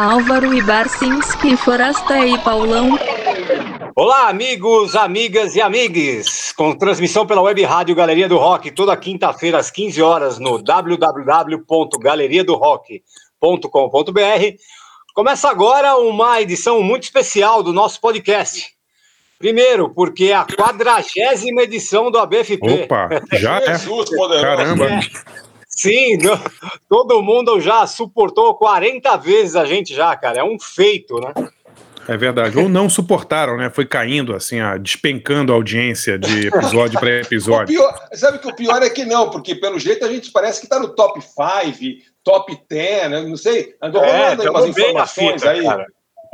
Álvaro e Barcinski, Forasta e Paulão. Olá, amigos, amigas e amigues, com transmissão pela web rádio Galeria do Rock, toda quinta-feira às 15 horas no www.galeriadorock.com.br. Começa agora uma edição muito especial do nosso podcast. Primeiro, porque é a quadragésima edição do ABFP. Opa, já é? Jesus poderoso. Caramba. É. Sim, todo mundo já suportou 40 vezes a gente já, cara. É um feito, né? É verdade. Ou não suportaram, né? Foi caindo, assim, a, despencando a audiência de episódio para O episódio. pior, sabe que o pior é que não, porque pelo jeito a gente parece que tá no top 5, top 10, né? não sei. Andou É, rolando aí umas informações fita, aí. cara.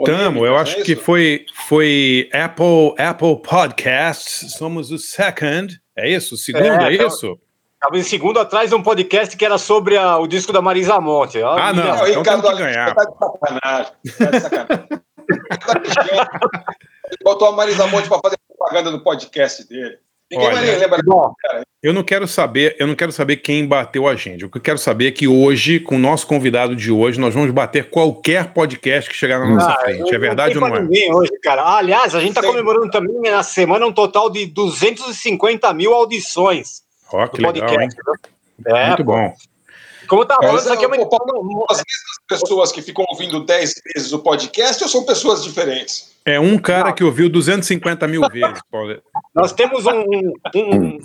Tamo, eu acho é que isso? foi, foi Apple, Apple Podcasts, somos o second. É isso? O segundo, É, é, então- isso? Tava em segundo atrás de um podcast que era sobre a- o disco da Marisa Monte. Ah, não. Não, então Ricardo, temos que ganhar. Tá de sacanagem. Tá de sacanagem. Ele botou a Marisa Monte para fazer propaganda no podcast dele. Ninguém Olha, mais lembra. Bom, Eu não quero saber, eu não quero saber quem bateu a gente. O que eu quero saber é que hoje, com o nosso convidado de hoje, nós vamos bater qualquer podcast que chegar na nossa ah, frente. É verdade ou tem não é? ninguém hoje, cara. Ah, aliás, a gente tá Sim. comemorando também na semana um total de 250 mil audições Ó, que legal, hein? podcast. viu? É, Muito bom. como eu tava falando, isso aqui é uma Paulo, As mesmas pessoas que ficam ouvindo 10 vezes o podcast ou são pessoas diferentes? É um cara Não. que ouviu 250 mil vezes, Paulo. Nós temos um, um-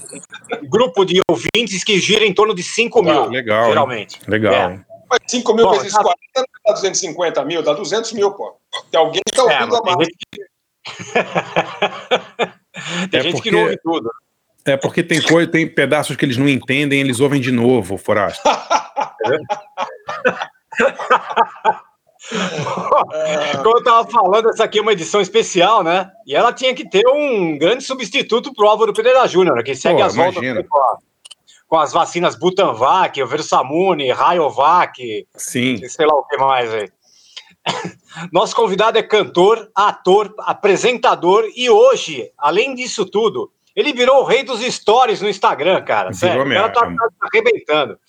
grupo de ouvintes que gira em torno de 5 mil, Ah, legal, hein? geralmente. Legal, É. hein? Mas 5 mil Bom, vezes tá- 40 não dá 250 mil, dá 200 mil, pô. Tem alguém que tá É, ouvindo mas a tem mais. gente que, tem É gente porque- que não ouve tudo. É porque tem coisa, tem pedaços que eles não entendem, eles ouvem de novo, Forasto. Como eu tava falando, essa aqui é uma edição especial, né? E ela tinha que ter um grande substituto pro Álvaro Pereira Júnior, que segue Pô, as voltas imagina. com, a- com as vacinas Butanvac, Versamune, Rayovac, Sim. sei lá o que mais aí. Nosso convidado é cantor, ator, apresentador e hoje, além disso tudo, ele virou o rei dos stories no Instagram, cara. Sério, Virou o cara tá, mesmo. tá arrebentando.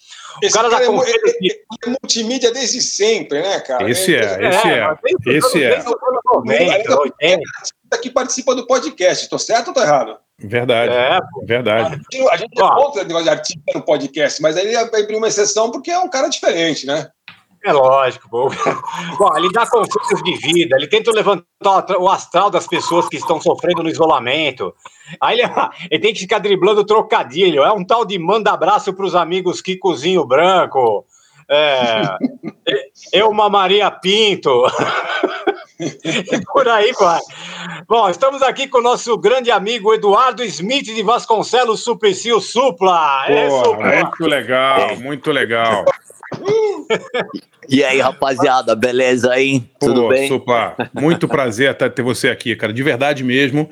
Esse cara cara, dá é, é- é multimídia desde sempre, né, cara? Esse é, é. esse é. Esse é. 90, 80. que participa do podcast. Tô certo ou tô errado? Verdade, É, verdade. A gente é Ó. contra o negócio de artista no podcast, mas ele abriu uma exceção porque é um cara diferente, né? É lógico, pô. Bom, ele dá conselhos de vida, ele tenta levantar o astral das pessoas que estão sofrendo no isolamento. Aí ele, ele tem que ficar driblando trocadilho. É um tal de manda abraço para os amigos Kikozinho Branco. É, eu, uma Maria Pinto. E por aí vai. Bom, estamos aqui com o nosso grande amigo Eduardo Smith de Vasconcelos Suplicy, o Supla. É, Pô, Supla. muito legal, muito legal. E aí, rapaziada, beleza aí? Tudo Pô, bem? Supla, muito prazer tá- ter você aqui, cara, de verdade mesmo.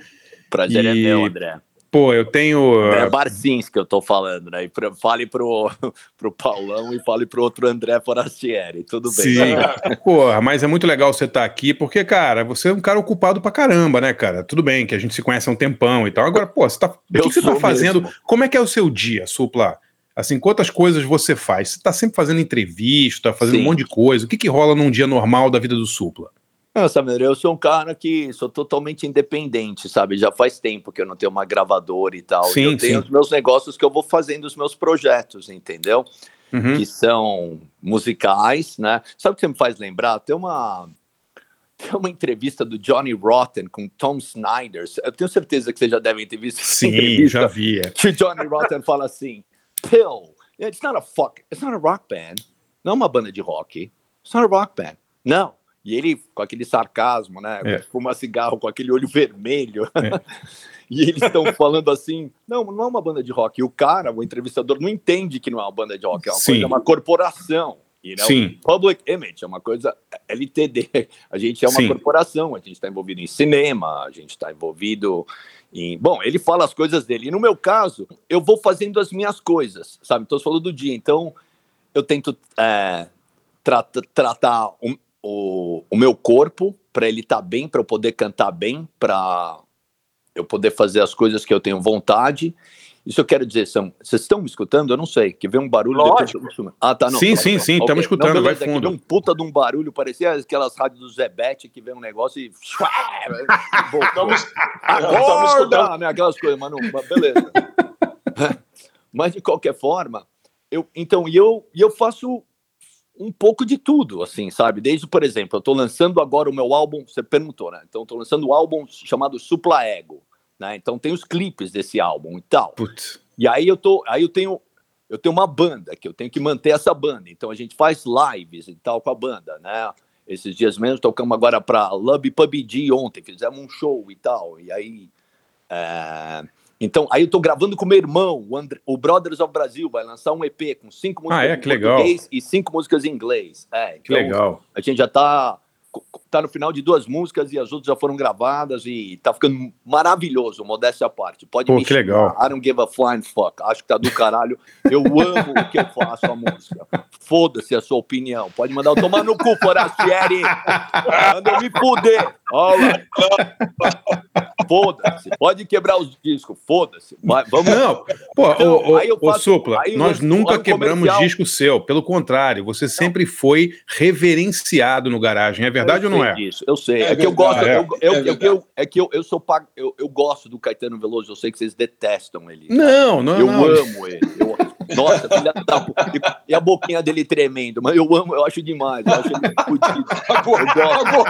Prazer é E- meu, André. Pô, eu tenho. É Barcins que eu tô falando, né? E fale pro, pro Paulão e fale pro outro André Forastieri. Tudo bem. Sim, porra, mas é muito legal você estar aqui, porque, cara, você é um cara ocupado pra caramba, né, cara? Tudo bem que a gente se conhece há um tempão e tal. Agora, pô, você tá, o que, você tá fazendo? mesmo. Como é que é o seu dia, Supla? Assim, quantas coisas você faz? Você tá sempre fazendo entrevista, fazendo Sim. um monte de coisa. O que que rola num dia normal da vida do Supla? Não, Samir, eu sou um cara que sou totalmente independente, sabe? Já faz tempo que eu não tenho uma gravadora e tal. Sim, E eu tenho sim. os meus negócios que eu vou fazendo os meus projetos, entendeu? Uhum. que são musicais, né? Sabe o que você me faz lembrar? Tem uma tem uma entrevista do Johnny Rotten com Tom Snyder. Eu tenho certeza que vocês já devem ter visto Sim, já vi. é. Que o Johnny Rotten fala assim: Pill, it's not a fuck, it's not a rock band. Não é uma banda de rock. It's not a rock band. Não. E ele, com aquele sarcasmo, né? É. Fuma cigarro com aquele olho vermelho. É. E eles estão falando assim: não, não é uma banda de rock. E o cara, o entrevistador, não entende que não é uma banda de rock, é uma, Sim. coisa, é uma corporação. You know? Sim. Public image é uma coisa LTD. A gente é uma Sim. corporação, a gente está envolvido em cinema, a gente está envolvido em. Bom, ele fala as coisas dele. E no meu caso, eu vou fazendo as minhas coisas, sabe? Então, você falou do dia. Então, eu tento é, trata- tratar o, o, o meu corpo para ele estar bem, para eu poder cantar bem, para eu poder fazer as coisas que eu tenho vontade. Isso eu quero dizer, são, vocês estão me escutando? Eu não sei, que vem um barulho. Lógico. depois eu- Ah, tá, não. Sim, tá, sim, sim, estamos escutando, Não, vai beleza, fundo. vem um puta de um barulho, parecia aquelas rádios do Zebete que vem um negócio e... Voltamos, Estamos Acorda! escutando. Né, aquelas coisas, mas não, mas beleza. mas de qualquer forma, eu, então, e eu, e eu faço um pouco de tudo, assim, sabe? Desde, por exemplo, eu tô lançando agora o meu álbum, você perguntou, né? Então, eu tô lançando um álbum chamado Supla Ego, né? Então, tem os clipes desse álbum e tal. Putz. E aí eu tô, aí eu tenho, eu tenho uma banda que eu tenho que manter essa banda. Então a gente faz lives e tal com a banda, né? Esses dias mesmo tocamos agora para Love PUBG ontem, fizemos um show e tal. E aí, é, então aí eu tô gravando com meu irmão, o, André, o Brothers of Brasil vai lançar um EP com cinco músicas Ah, é? em Que legal. português e cinco músicas em inglês. É, Que então, legal. a gente já tá tá no final de duas músicas e as outras já foram gravadas e tá ficando maravilhoso, modéstia à parte. Pode Pô, me que legal. I don't give a flying fuck. Acho que tá do caralho. Eu amo o que eu faço a música. Foda-se a sua opinião. Pode mandar eu tomar no cu, Forastieri. Manda eu me fuder. Alright. Foda-se. Pode quebrar os discos. Foda-se. Vamos. Não, pô, Então, eu ô, faço- Supla, nós nunca quebramos comercial. disco seu. Pelo contrário, você sempre foi reverenciado no garagem. É verdade eu ou não é? disso, eu sei. É É, que eu gosto. é. Eu, eu, É eu- verdade. eu- é que eu, eu sou pago. Eu, eu gosto do Caetano Veloso. Eu sei que vocês detestam ele. Não, não, Eu não. amo ele. Eu- nossa, filha da pu- e, a boquinha dele tremendo, mas eu amo, eu acho demais. Eu acho ele gosto. acabou.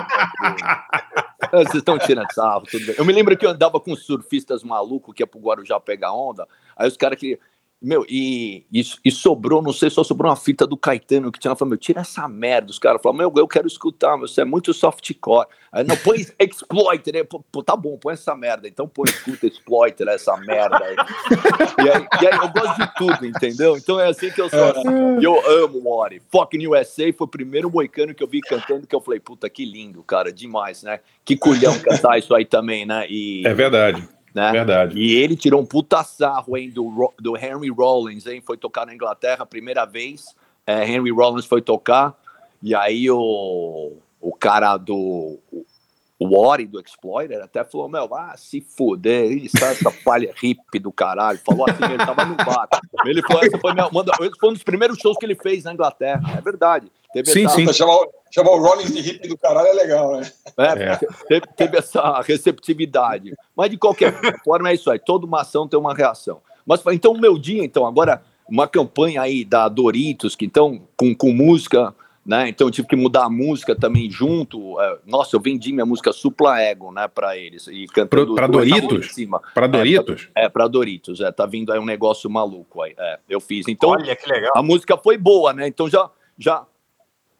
Ah, Vocês estão tirando sarro, tudo bem. Eu me lembro que eu andava com surfistas malucos que ia pro Guarujá pegar onda. Aí os caras que. Meu, e, e, e sobrou, não sei, só sobrou uma fita do Caetano que tinha. Eu falei, meu, tira essa merda. Os caras falaram, meu, eu quero escutar, meu, você é muito softcore. Aí, não, põe Exploiter. Aí, pô, pô, tá bom, põe essa merda. Então põe, escuta Exploiter, essa merda. aí. E aí, e aí eu gosto de tudo, entendeu? Então é assim que eu sou. E eu amo o Ori. Fucking USA foi o primeiro moicano que eu vi cantando que eu falei, puta, que lindo, cara, demais, né? Que culhão cantar isso aí também, né? E, É verdade, né? verdade. E ele tirou um puta sarro, hein, do, do Henry Rollins, hein? Foi tocar na Inglaterra a primeira vez. É, Henry Rollins foi tocar. E aí o, o cara do. O, Ori do Explorer até falou: Meu, ah, se fuder, essa palha hippie do caralho. Falou assim, ele tava no bar. Ele falou: essa foi, manda, foi um dos primeiros shows que ele fez na Inglaterra. É verdade. Teve Sim, essa- sim. Chamar, o- chamar o Rollins de hippie do caralho é legal, né? é, É. Teve, teve essa receptividade. Mas de qualquer forma é isso aí. Toda uma ação tem uma reação. Mas então o meu dia, então, agora uma campanha aí da Doritos, que então com, com música, né? Então eu tive que mudar a música também junto. É, nossa, eu vendi minha música Supla Ego, né, para eles e cantando duas Doritos? músicas em cima. Para Doritos? É, para Doritos, é, tá vindo aí um negócio maluco aí. É, eu fiz. Então Olha que legal. a música foi boa, né? Então já, já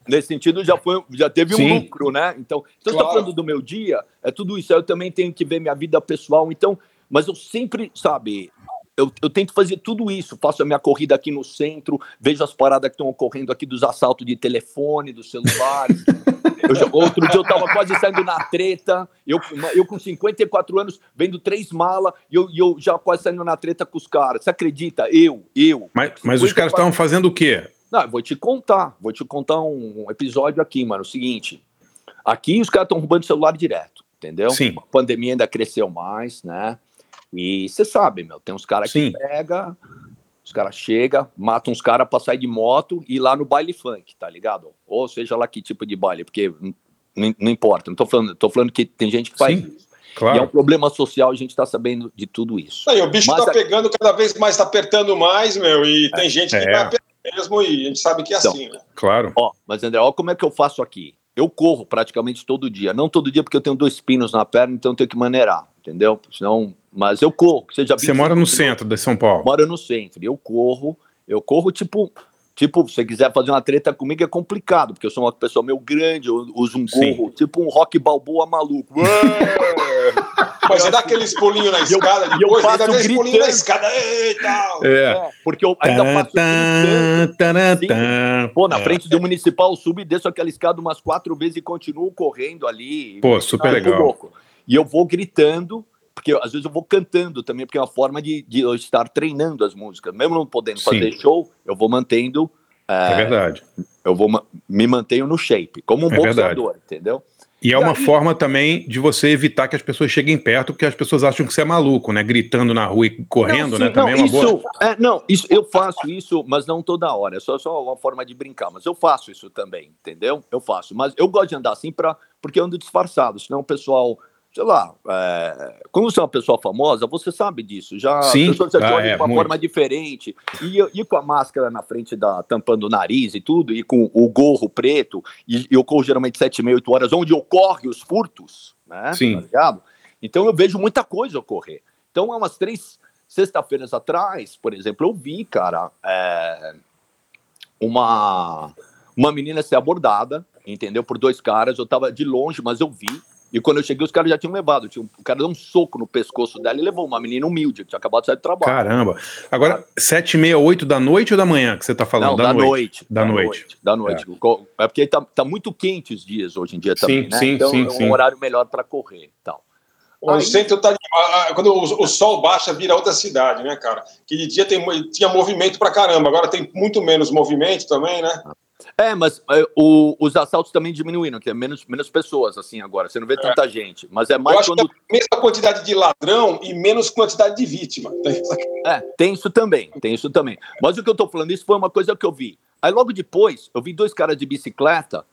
nesse sentido já foi, já teve Sim. um lucro, né? Então, então você Claro. tá falando do meu dia, é tudo isso. Eu também tenho que ver minha vida pessoal. Então, mas eu sempre, sabe? Eu, eu tento fazer tudo isso. Faço a minha corrida aqui no centro, vejo as paradas que estão ocorrendo aqui dos assaltos de telefone, dos celulares. Já- outro dia eu tava quase saindo na treta, eu, eu com 54 anos, vendo três malas, e eu, eu já quase saindo na treta com os caras. Você acredita? Eu, eu. Mas, mas os caras 54 estavam fazendo o quê? Não, eu vou te contar. Vou te contar um episódio aqui, mano. O seguinte. Aqui os caras estão roubando celular direto, entendeu? Sim. A pandemia ainda cresceu mais, né? E você sabe, meu, tem uns caras que pega, os caras chegam, matam uns caras pra sair de moto e ir lá no baile funk, tá ligado? Ou seja lá que tipo de baile, porque não, não importa. Não tô falando, tô falando que tem gente que faz Sim. isso. E é um Claro. problema social, a gente tá sabendo de tudo isso. Aí, o bicho Mas tá a- pegando cada vez mais, tá apertando mais, meu, e tem gente que É. vai apertar mesmo, e a gente sabe que é Então. assim, né? Claro. Ó, mas André, ó como é que eu faço aqui. Eu corro praticamente todo dia. Não todo dia porque eu tenho dois pinos na perna, então eu tenho que maneirar, entendeu? Senão, mas eu corro. Seja Você mora no centro de São Paulo. Moro no centro. Eu corro. Eu corro tipo... Tipo, se você quiser fazer uma treta comigo é complicado, porque eu sou uma pessoa meio grande, eu uso um Sim. gorro, tipo um rock balboa maluco. Mas você dá aqueles pulinhos na eu- escada e eu depois, ainda passo dá aqueles pulinhos na escada. É. É, porque eu ainda gritando. Sim. Pô, na É. frente do municipal, eu subo e desço aquela escada umas quatro vezes e continuo correndo ali. Pô, super eu legal. louco. E eu vou gritando, porque às vezes eu vou cantando também, porque é uma forma de, de eu estar treinando as músicas. Mesmo não podendo Sim. fazer show, eu vou mantendo, É verdade. eu vou me mantenho no shape, como um É boxeador, entendeu? E é uma forma também de você evitar que as pessoas cheguem perto, porque as pessoas acham que você é maluco, né? Gritando na rua e correndo, não, né? Também não, é uma isso, boa. É, não, isso, eu faço isso, mas não toda hora. É só, só uma forma de brincar. Mas eu faço isso também, entendeu? Eu faço. Mas eu gosto de andar assim pra, porque eu ando disfarçado, senão o pessoal sei lá, é, quando você é uma pessoa famosa, você sabe disso. Já Sim, as pessoas já ah, de é, uma muito. forma diferente. E, e com a máscara na frente da tampando o nariz e tudo, e com o gorro preto, e, e eu corro geralmente 7, meia, 8 horas, onde ocorrem os furtos, né? Sim. Tá ligado? Então eu vejo muita coisa ocorrer. Então, há umas três sexta-feiras atrás, por exemplo, eu vi, cara, é, uma, uma menina ser abordada, entendeu? Por dois caras. Eu tava de longe, mas eu vi. E quando eu cheguei, os caras já tinham levado. Tinha um, o cara deu um soco no pescoço dela e levou uma menina humilde, que tinha acabado de sair do trabalho. Caramba. Agora, sete e meia, oito da noite ou da manhã que você tá falando? Não, da, da noite. noite. Da noite. Da noite. É, porque tá, tá muito quente os dias hoje em dia também, Sim, né? sim, então sim, é um sim. horário melhor para correr e tal. O Aí- centro tá. ah, ah, Quando o, o sol baixa, vira outra cidade, né, cara? Que de dia tem, tinha movimento pra caramba, agora tem muito menos movimento também, né? É, mas é, o- os assaltos também diminuíram, que é menos, menos pessoas, assim, agora. Você não vê tanta gente. Mas é Eu mais acho quando. que é a mesma quantidade de ladrão e menos quantidade de vítima. É, tem isso também, tem isso também. Mas o que eu tô falando, isso foi uma coisa que eu vi. Aí logo depois, eu vi dois caras de bicicleta.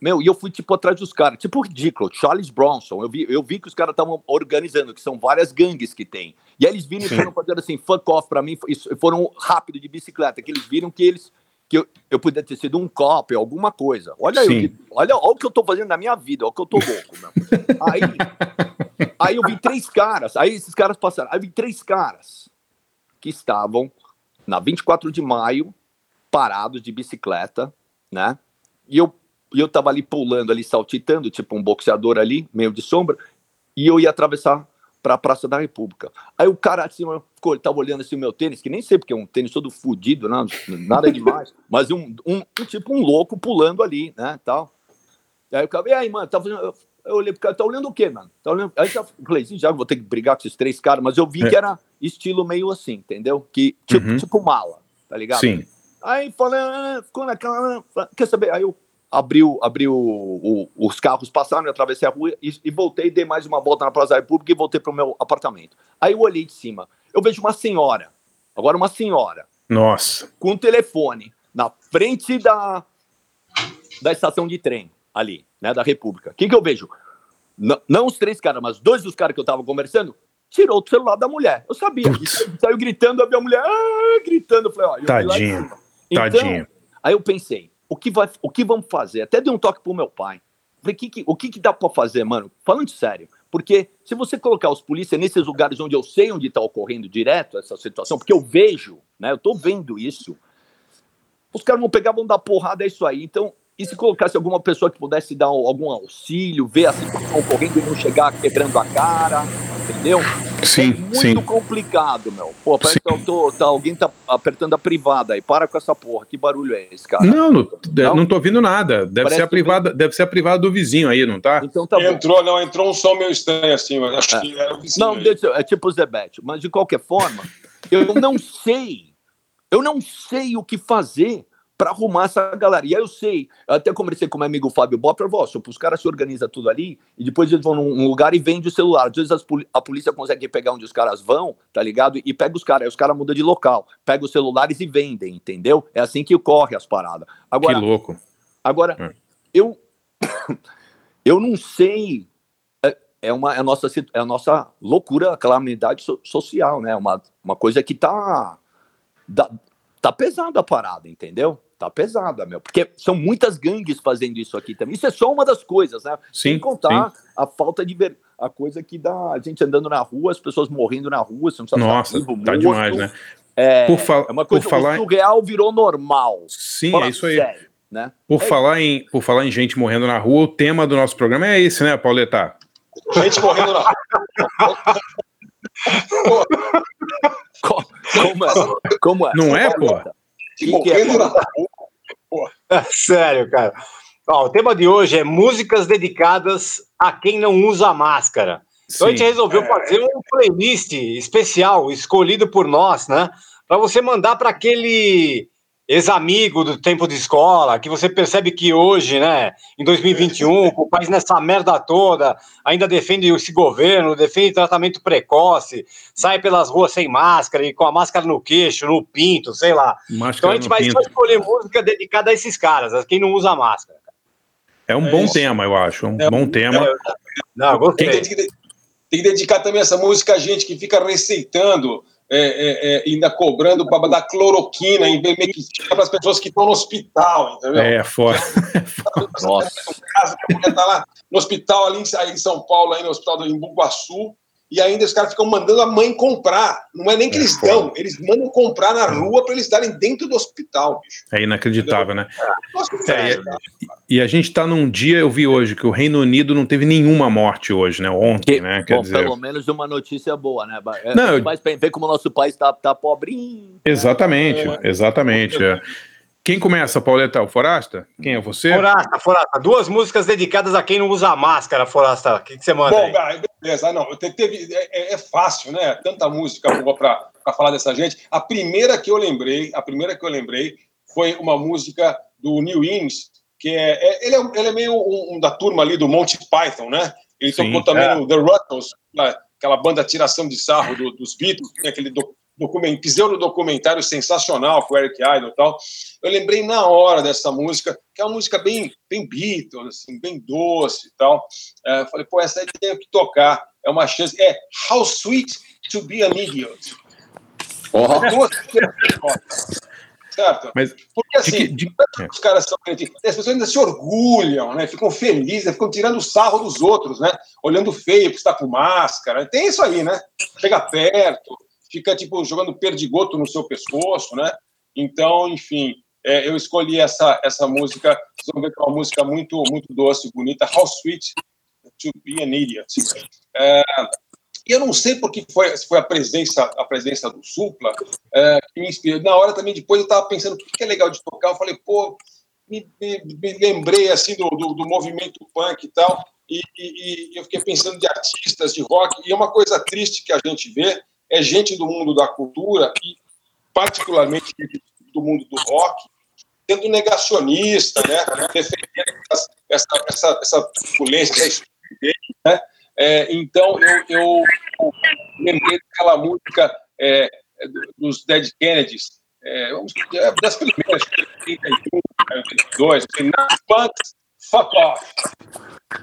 Meu, e eu fui, tipo, atrás dos caras. Tipo, ridículo. Charles Bronson. Eu vi, eu vi que os caras estavam organizando, que são várias gangues que tem. E aí eles viram e foram fazendo assim, fuck off pra mim. e foram rápido de bicicleta, que eles viram que eles. Que eu, eu podia ter sido um cop, alguma coisa. Olha aí, Sim. olha, olha o que eu tô fazendo na minha vida, olha o que eu tô louco, meu. Aí, aí eu vi três caras, aí esses caras passaram. Aí eu vi três caras que estavam na 24 de maio, parados de bicicleta, né? E eu, e eu tava ali pulando, ali saltitando, tipo um boxeador ali, meio de sombra, e eu ia atravessar para a Praça da República. Aí o cara assim, ficou, ele tava olhando assim o meu tênis, que nem sei porque é um tênis todo fudido, né? nada demais, mas um, um, tipo um louco pulando ali, né, tal. Aí o cara, e aí, mano, tá fazendo... Eu- Eu olhei pro cara, tá olhando o quê, mano? Tá olhando... Aí eu falei, "Ih, já vou ter que brigar com esses três caras, mas eu vi É. que era estilo meio assim, entendeu? Que, tipo, Uhum. tipo mala, tá ligado? Sim. Aí falei, ah, ficou naquela. ah, Quer saber? Aí eu abri, o- abri o, o- os carros, passaram, eu atravessei a rua e, e voltei, dei mais uma volta na Praça da República e voltei pro meu apartamento. Aí eu olhei de cima, eu vejo uma senhora, agora uma senhora, Nossa. com um telefone na frente da, da estação de trem, ali, né, da República. O que, que eu vejo? N- não os três caras, mas dois dos caras que eu tava conversando, tirou o celular da mulher. Eu sabia. Saiu, gritando, a mulher ah, gritando. Eu falei, ó, eu cima. Então, Tadinha. Aí eu pensei, o que, vai, o que vamos fazer? Até dei um toque pro meu pai. Falei, que, que- o que, que dá pra fazer, mano? Falando sério. Porque se você colocar os polícias nesses lugares onde eu sei onde tá ocorrendo direto essa situação, porque eu vejo, né? Eu tô vendo isso. Os caras vão pegar, vão dar porrada, é isso aí. Então, e se colocasse alguma pessoa que pudesse dar algum auxílio, ver a situação ocorrendo e não chegar quebrando a cara, entendeu? Sim, é muito sim. complicado, meu. Pô, parece que eu tô, tá, alguém tá apertando a privada aí. Para com essa porra. Que barulho é esse, cara? Não, não, Não? não tô ouvindo nada. Deve Parece ser, a que- privada, deve ser a privada do vizinho aí, não tá? Então tá bom. Entrou, não, entrou um som meio estranho assim, mas acho É. que era o vizinho Não, aí. deixa, é tipo o Zebete. Mas de qualquer forma, eu não sei. Eu não sei o que fazer para arrumar essa galera. E aí eu sei, eu até conversei com meu amigo Fábio Bob, "Ó, os caras se organizam tudo ali e depois eles vão num lugar e vendem o celular. Às vezes poli- a polícia consegue pegar onde os caras vão, tá ligado? E pega os caras, aí os caras mudam de local, pega os celulares e vendem, entendeu? É assim que ocorre as paradas. Agora, que louco. Agora, Hum. eu eu não sei. É, é uma é a nossa é a nossa loucura, calamidade so- social, né? Uma, uma coisa que tá dá- tá pesada a parada, entendeu? Tá pesada, meu. Porque são muitas gangues fazendo isso aqui também. Isso é só uma das coisas, né? Sim, Sem contar a falta de ver a coisa que dá a gente andando na rua, as pessoas morrendo na rua, você não sabe se Nossa, vivo, tá morto. demais, né? É, Por, fa- é uma por coisa, falar, o surreal virou normal. sim, Fala é isso aí. sério, né? Por É falar em, por falar em gente morrendo na rua, o tema do nosso programa é esse, né, Pauleta? Gente correndo na rua. Co- Como é? Como é? Não é, pô? Que é, Pauleta? rua. Sério, cara. Ó, o tema de hoje é músicas dedicadas a quem não usa máscara. Então a gente resolveu É. fazer um playlist especial, escolhido por nós, né? Para você mandar para aquele ex-amigo do tempo de escola, que você percebe que hoje, né, em 2021, com o país nessa merda toda, ainda defende esse governo, defende tratamento precoce, sai pelas ruas sem máscara e com a máscara no queixo, no pinto, sei lá. Máscara então a gente vai pinto. só escolher música dedicada a esses caras, a quem não usa máscara. É um É bom isso. tema, eu acho. É um É bom tema. Não, Tem que, tem que dedicar também essa música a gente que fica receitando é, é, é, ainda cobrando para dar cloroquina para as pessoas que estão no hospital, entendeu? É, fora. Nossa. caso que a mulher tá lá no hospital ali em- São Paulo, aí no hospital do Embu-Guaçu, e ainda os caras ficam mandando a mãe comprar. Não é nem que É eles dão, eles mandam comprar na rua para eles darem dentro do hospital, bicho. É inacreditável, né? Nossa, É, cara. E a gente tá num dia, eu vi hoje, que o Reino Unido não teve nenhuma morte hoje, né? Ontem, Que- né? Quer Bom, dizer. pelo menos uma notícia boa, né? É, Não, eu- Mas vê como o nosso país tá, tá pobrinho. Exatamente, exatamente. Quem começa, Pauleta? O Forasta? Quem é você? Forasta, Forasta, duas músicas dedicadas a quem não usa máscara, Forasta. O que, que você manda Bom, aí? ah, beleza. Ah, Não, te- teve, é, é- é fácil, né? Tanta música boa para falar dessa gente. A primeira que eu lembrei, a primeira que eu lembrei foi uma música do New Inns, que é, é- ele, é ele é meio um, um da turma ali do Monty Python, né? Ele Sim, tocou também é. no The Ruttles, né? aquela banda tiração de sarro do- dos Beatles, tem aquele do, document, pseudo documentário sensacional com o Eric Idle e tal. Eu lembrei na hora dessa música, que é uma música bem, bem Beatles, assim, bem doce e tal. É, falei, pô, essa aí tem que tocar. É uma chance. É How Sweet to Be an Idiot. Duas- certo? Mas Porque assim, de que- de- os caras são as pessoas ainda se orgulham, né? Ficam felizes, ficam tirando sarro dos outros, né? Olhando feio porque está com máscara. Tem isso aí, né? Chega perto, fica tipo jogando perdigoto no seu pescoço, né? Então, enfim, é, eu escolhi essa essa música. Vocês vão ver que é uma música muito muito doce, bonita. How sweet to be an idiot. É, eu não sei porque foi, foi a presença, a presença do Supla é, que me inspirou. Na hora também, depois eu estava pensando o que é legal de tocar. Eu falei, pô, me, me- me lembrei assim do, do, do movimento punk e tal. E, e- e eu fiquei pensando de artistas de rock. E é uma coisa triste que a gente vê é gente do mundo da cultura e particularmente do mundo do rock sendo negacionista, né? Defendendo essa, essa, essa, essa violência, essa estupidez, né? É, então, eu, eu lembrei daquela música é, dos Dead Kennedys, é, vamos- é, das primeiras, 31, 32, assim, Nazi Punks, fuck off.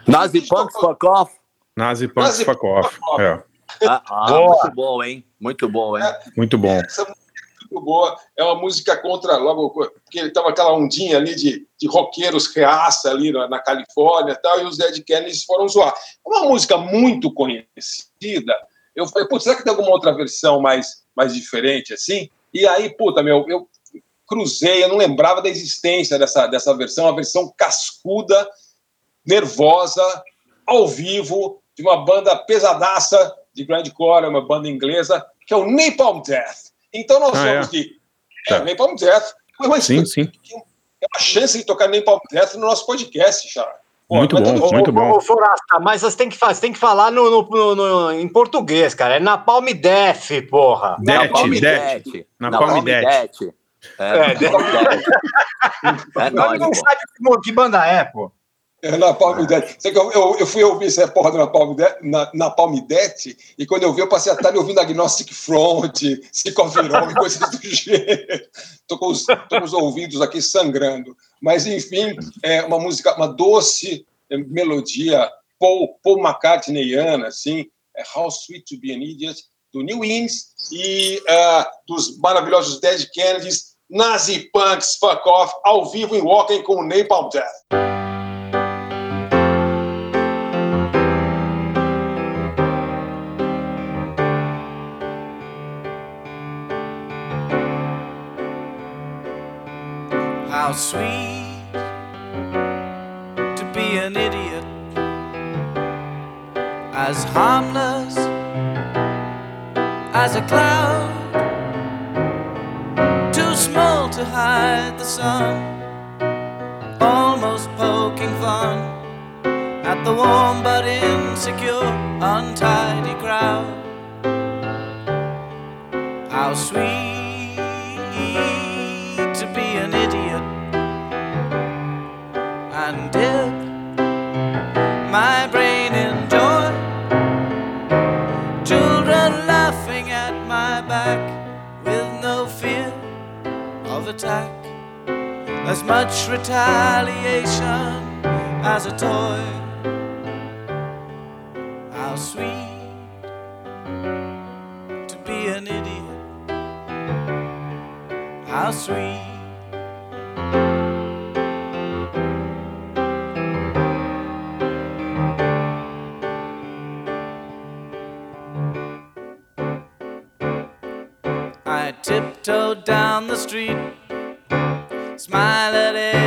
Nazi Punk Fuck Off. Nazi Punk Nazi Fuck Off. É, Ah, ah, muito bom, hein? Muito bom, hein? muito bom. Essa música é muito boa. É uma música contra, logo, porque ele tava aquela ondinha ali de, de roqueiros reaça ali na, na Califórnia e tal, e os Dead Kennedys foram zoar. É uma música muito conhecida. Eu falei, putz, será que tem alguma outra versão mais, mais diferente assim? E aí, puta, meu, eu cruzei, eu não lembrava da existência dessa, dessa versão, uma versão cascuda, nervosa, ao vivo, de uma banda pesadaça de grindcore, uma banda inglesa, que é o Napalm Death. Então nós Ah, vamos é? de Tá. é, Napalm Death. Mas Sim, sim. é uma chance de tocar Napalm Death no nosso podcast, já. Muito bom, muito bom. Forasta, mas você tem que, fa- você tem que falar no, no- no- no- em português, cara. É na Palme Def, porra. Det, Napalm. Na Napalm Palm Det. Det. É, É, é Nós nóis, não pô. sabe que, que banda é, pô. É, Napalm Death. Sei que eu, eu, eu fui ouvir essa porra do Napalm Death, na, Napalm Death, e quando eu vi, eu passei a tarde ouvindo Agnostic Front, Psicovirome, coisas do gênero. Tô com, os, tô com os ouvidos aqui sangrando. Mas, enfim, é uma música, uma doce é, melodia Paul, Paul McCartneyiana, assim, é How Sweet to Be an Idiot, do New Wings, e ah, dos maravilhosos Dead Kennedys, Nazi Punks Fuck Off, ao vivo em Walking com o Napalm Death. How sweet to be an idiot, as harmless as a cloud, too small to hide the sun, almost poking fun at the warm but insecure, untidy crowd. How sweet attack. As much retaliation as a toy. How sweet to be an idiot. How sweet. Tiptoe down the street, smile at everyone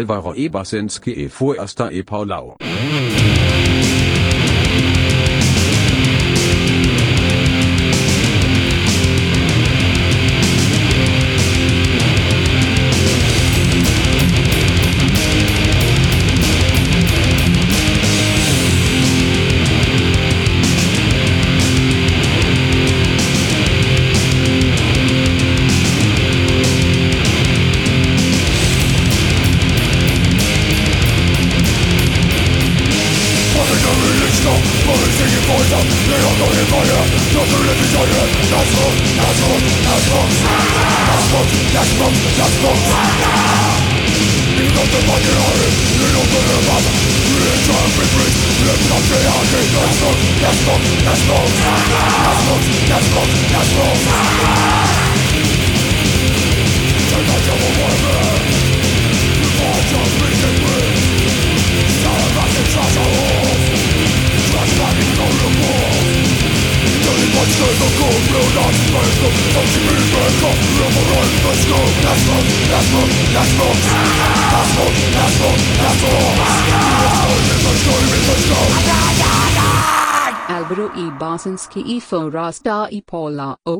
Alvaro E. Ebasensky e Fuasta e Paulau.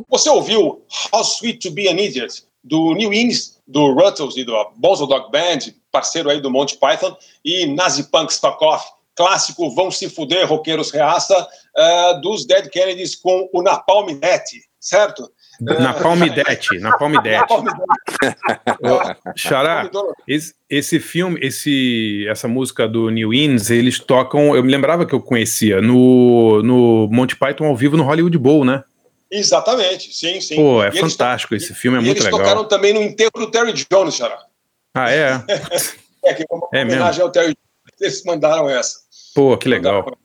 Você ouviu How Sweet to Be an Idiot, do New Ins, do Ruttles e do Bozo Dog Band, parceiro aí do Monty Python, e Nazi Punk Stock Off, clássico Vão Se Fuder, Roqueiros Reaça, uh, dos Dead Kennedys com o Napalm Net, certo? Na Palmidete, na Palmidete. Xará, esse, esse filme, esse, essa música do New Ins, eles tocam. Eu me lembrava que eu conhecia no, no Monty Python ao vivo no Hollywood Bowl, né? Exatamente, sim, sim. Pô, é E eles fantástico. Esse filme é muito eles legal. tocaram também no enterro do Terry Jones, Xará. Ah, é? É, que como É homenagem ao Terry Jones, eles mandaram essa. Pô, que legal.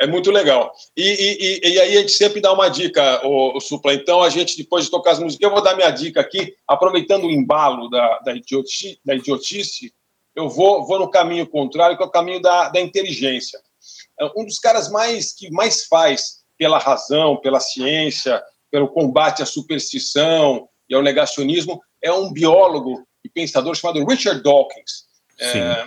É muito legal. E, e, e, aí a gente sempre dá uma dica, o, o Supla. Então, a gente, depois de tocar as músicas, eu vou dar minha dica aqui, aproveitando o embalo da, da, idiotice, da idiotice, eu vou, vou no caminho contrário, que é o caminho da, da inteligência. Um dos caras mais que mais faz pela razão, pela ciência, pelo combate à superstição e ao negacionismo é um biólogo e pensador chamado Richard Dawkins. É,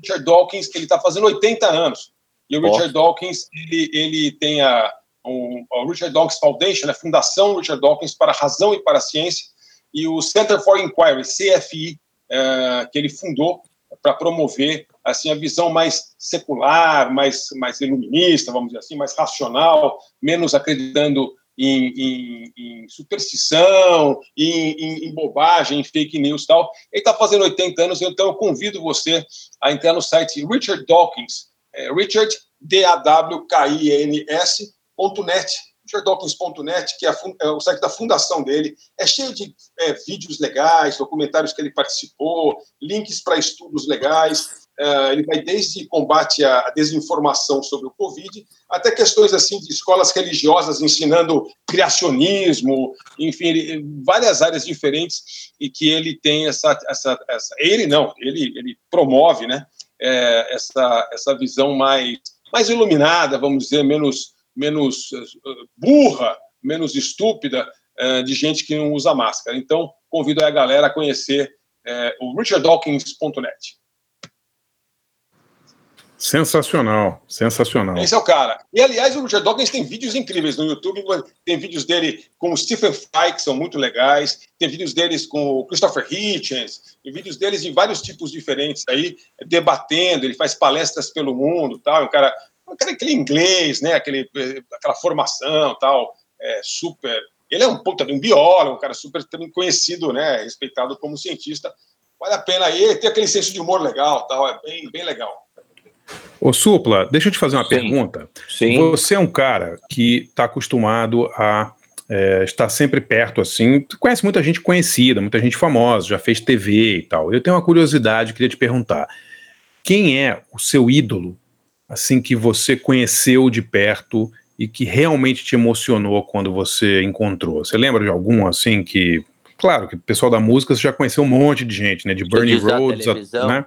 Richard Dawkins, ele está fazendo 80 anos. E o Richard Dawkins, ele, ele tem a, um, a Richard Dawkins Foundation, a Fundação Richard Dawkins para a Razão e para a Ciência, e o Center for Inquiry, CFI, é, que ele fundou para promover assim a visão mais secular, mais mais iluminista, vamos dizer assim, mais racional, menos acreditando em, em- em superstição, em, em- em bobagem, em fake news e tal. Ele está fazendo 80 anos, então eu convido você a entrar no site Richard Dawkins, é, Richard, D-A-W-K-I-N-S.net, richarddawkins.net, que é, a é o site da fundação dele, é cheio de é, vídeos legais, documentários que ele participou, links para estudos legais. É, ele vai desde combate à desinformação sobre o Covid até questões assim de escolas religiosas ensinando criacionismo, enfim, várias áreas diferentes e que ele tem essa, essa, essa ele não, ele, ele promove, né, é, essa, essa visão mais, mais iluminada, vamos dizer, menos, menos eh, burra, menos estúpida eh, de gente que não usa máscara. Então, convido a galera a conhecer eh, o richarddawkins.net. Sensacional, sensacional. Esse é o cara. E, aliás, o Richard Dawkins tem vídeos incríveis no YouTube. Tem vídeos dele com o Stephen Fry, que são muito legais. Tem vídeos deles com o Christopher Hitchens. Tem vídeos deles de vários tipos diferentes aí, debatendo. Ele faz palestras pelo mundo tal. É um cara, um cara aquele inglês, né? Aquele, aquela formação tal, é, super... Ele é um puta um biólogo, um cara super conhecido, né? Respeitado como cientista. Vale a pena aí. Tem aquele senso de humor legal tal. É bem, bem legal. Ô Supla, deixa eu te fazer uma Sim. pergunta. Sim. Você é um cara que está acostumado a é, estar sempre perto, assim. Tu conhece muita gente conhecida, muita gente famosa, já fez TV e tal. Eu tenho uma curiosidade, queria te perguntar. Quem é o seu ídolo, assim, que você conheceu de perto e que realmente te emocionou quando você encontrou? Você lembra de algum, assim, que... Claro que o pessoal da música você já conheceu um monte de gente, né? De Bernie Rhodes, a- né?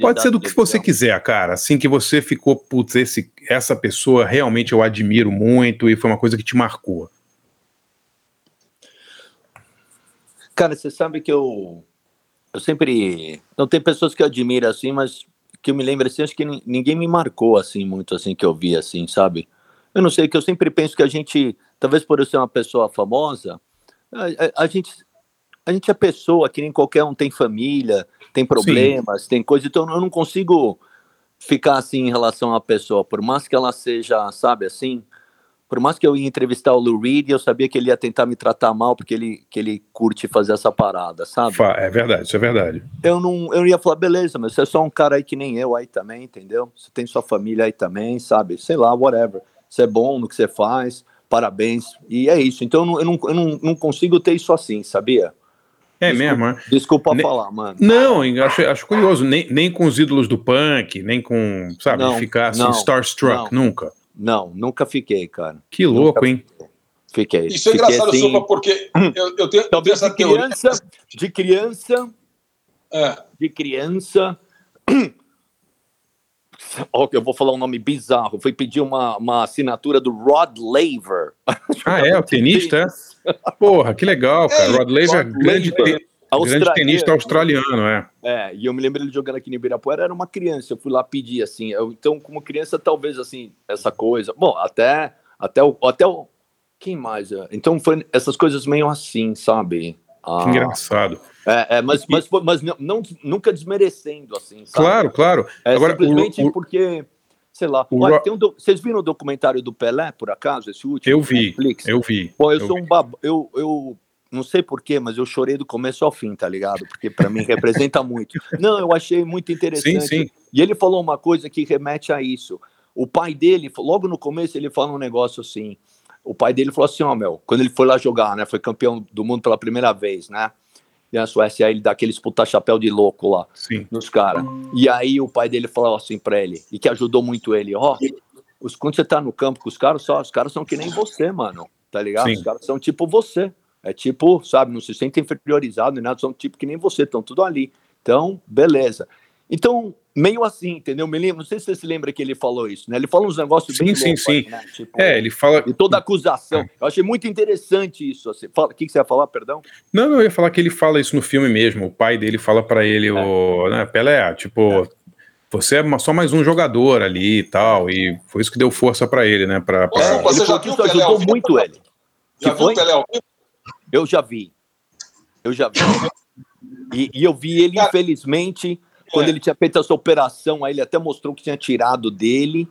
Pode ser do que você quiser, cara. Assim que você ficou, putz, esse, essa pessoa realmente eu admiro muito e foi uma coisa que te marcou. Cara, você sabe que eu, eu sempre. Não tem pessoas que eu admiro assim, mas que eu me lembro assim, acho que nin- ninguém me marcou assim muito assim que eu vi assim, sabe? Eu não sei, que eu sempre penso que a gente, talvez por eu ser uma pessoa famosa, a, a- a gente a gente é pessoa, que nem qualquer um tem família, tem problemas, tem coisa, então eu não consigo ficar assim em relação à pessoa, por mais que ela seja, sabe, assim, por mais que eu ia entrevistar o Lou Reed, eu sabia que ele ia tentar me tratar mal porque ele, que ele curte fazer essa parada, sabe? É verdade, isso é verdade. Eu não, eu ia falar, beleza, mas você é só um cara aí que nem eu aí também, entendeu? Você tem sua família aí também, sabe? Sei lá, whatever. Você é bom no que você faz, parabéns. E é isso. Então eu não, eu não, eu não, não consigo ter isso assim, sabia? É Desculpa. mesmo, né? Desculpa Ne- falar, mano. Não, acho, acho curioso, nem, nem com os ídolos do punk, nem com, sabe, Não, de ficar assim, não, starstruck, nunca. Não, nunca fiquei, cara. Que louco, hein? Fiquei. Isso é Fiquei engraçado, assim, Sopa, porque eu, eu tenho, eu tenho Talvez essa de teoria. criança, de criança, É. de criança. Eu vou falar um nome bizarro. Fui pedir uma, uma assinatura do Rod Laver. Ah, é, o tenista, é? Porra, que legal, cara. Rod Laver, Rod grande, grande australiano. tenista australiano, é. É, e eu me lembro ele jogando aqui no Ibirapuera, era uma criança, eu fui lá pedir, assim, eu- então como criança talvez, assim, essa coisa, bom, até, até o, até o, quem mais? é? Então foi essas coisas meio assim, sabe? Ah, Que engraçado. É, é, mas, mas, foi- mas não, não- nunca desmerecendo, assim, sabe? Claro, claro. É Agora, simplesmente o- o- porque, sei lá, o olha, um do- vocês viram o documentário do Pelé, por acaso, esse último? Eu vi, Netflix? eu vi. Pô, eu, eu sou vi. um babo. Eu, eu não sei porquê, mas eu chorei do começo ao fim, tá ligado? Porque pra mim representa muito. Não, eu achei muito interessante. Sim, sim. E ele falou uma coisa que remete a isso. O pai dele, logo no começo, ele fala um negócio assim. O pai dele falou assim: Ó, meu, quando ele foi lá jogar, né? Foi campeão do mundo pela primeira vez, né? E na Suécia, aí ele dá aqueles puta chapéu de louco lá Sim. nos caras. E aí o pai dele falou assim pra ele, e que ajudou muito ele, ó, os, quando você tá no campo com os caras, só, os caras são que nem você, mano, tá ligado? Sim. Os caras são tipo você. É tipo, sabe, não se sentem inferiorizados nem nada, são tipo que nem você, estão tudo ali. Então, beleza. Então, meio assim, entendeu? Me lembro, não sei se você se lembra que ele falou isso, né? Ele fala uns negócios Sim, bem sim, loucos sim. né? Tipo, É, ele fala. E toda acusação. Eu achei muito interessante isso. Assim. Fala, o que, que você ia falar, perdão? Não, não, eu ia falar que ele fala isso no filme mesmo. O pai dele fala pra ele, o, né, Pelé, tipo, você é só mais um jogador ali e tal. E foi isso que deu força pra ele, né? Pra, pra- Você- É, já viu isso o Pelé ajudou muito ele. Já Que viu foi? o Pelé ao vivo? Eu já vi. Eu já vi. E, e eu vi ele, infelizmente, quando é. ele tinha feito essa operação, aí ele até mostrou que tinha tirado dele.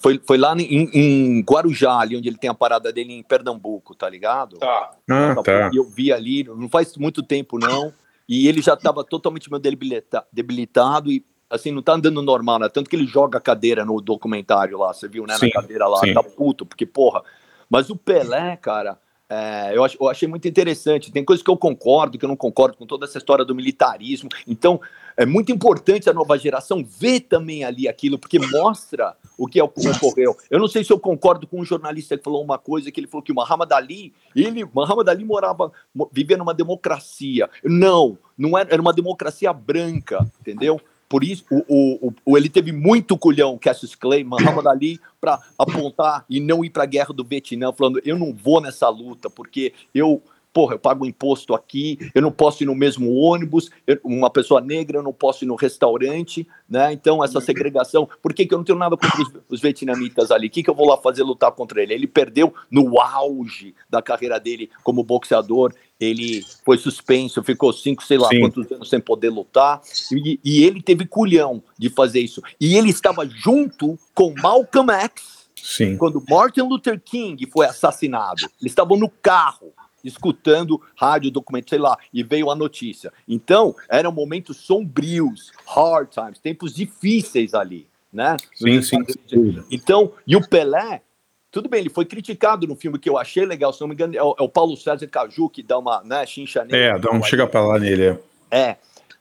Foi, foi lá em, em Guarujá, ali onde ele tem a parada dele em Pernambuco, tá ligado? Tá. Ah, tá. E eu vi ali, não faz muito tempo não, e ele já estava totalmente meio debilita- debilitado e assim, não tá andando normal, né? Tanto que ele joga a cadeira no documentário lá, você viu, né? Sim, na cadeira lá, sim. tá puto, porque porra. Mas o Pelé, cara, é, eu, ach- eu achei muito interessante. Tem coisas que eu concordo, que eu não concordo com toda essa história do militarismo. Então, é muito importante a nova geração ver também ali aquilo, porque mostra o que é o que ocorreu. Eu não sei se eu concordo com um jornalista que falou uma coisa, que ele falou que o Muhammad Ali, ele, Muhammad Ali morava, mo- vivia numa democracia. Não, não era, era uma democracia branca, entendeu? Por isso, o, o, o- ele teve muito culhão, Cassius Clay, Muhammad Ali, para apontar e não ir para a guerra do Vietnã, falando: eu não vou nessa luta, porque eu, porra, eu pago imposto aqui, eu não posso ir no mesmo ônibus, eu- uma pessoa negra, eu não posso ir no restaurante, né? Então, essa segregação, por que, que eu não tenho nada contra os, os vietnamitas ali? O que, que eu vou lá fazer lutar contra ele? Ele perdeu no auge da carreira dele como boxeador, ele foi suspenso, ficou cinco, sei lá Sim. quantos anos sem poder lutar, e, e ele teve culhão de fazer isso. E ele estava junto com Malcolm X Sim. quando Martin Luther King foi assassinado. Eles estavam no carro, escutando rádio, documento, sei lá, e veio a notícia. Então, eram momentos sombrios, hard times, tempos difíceis ali, né? Sim, sim. Então, e o Pelé, tudo bem, ele foi criticado no filme que eu achei legal, se não me engano, é o, é o Paulo César Caju que dá uma, né, chincha nele. É, dá um chega pra lá nele. é. É.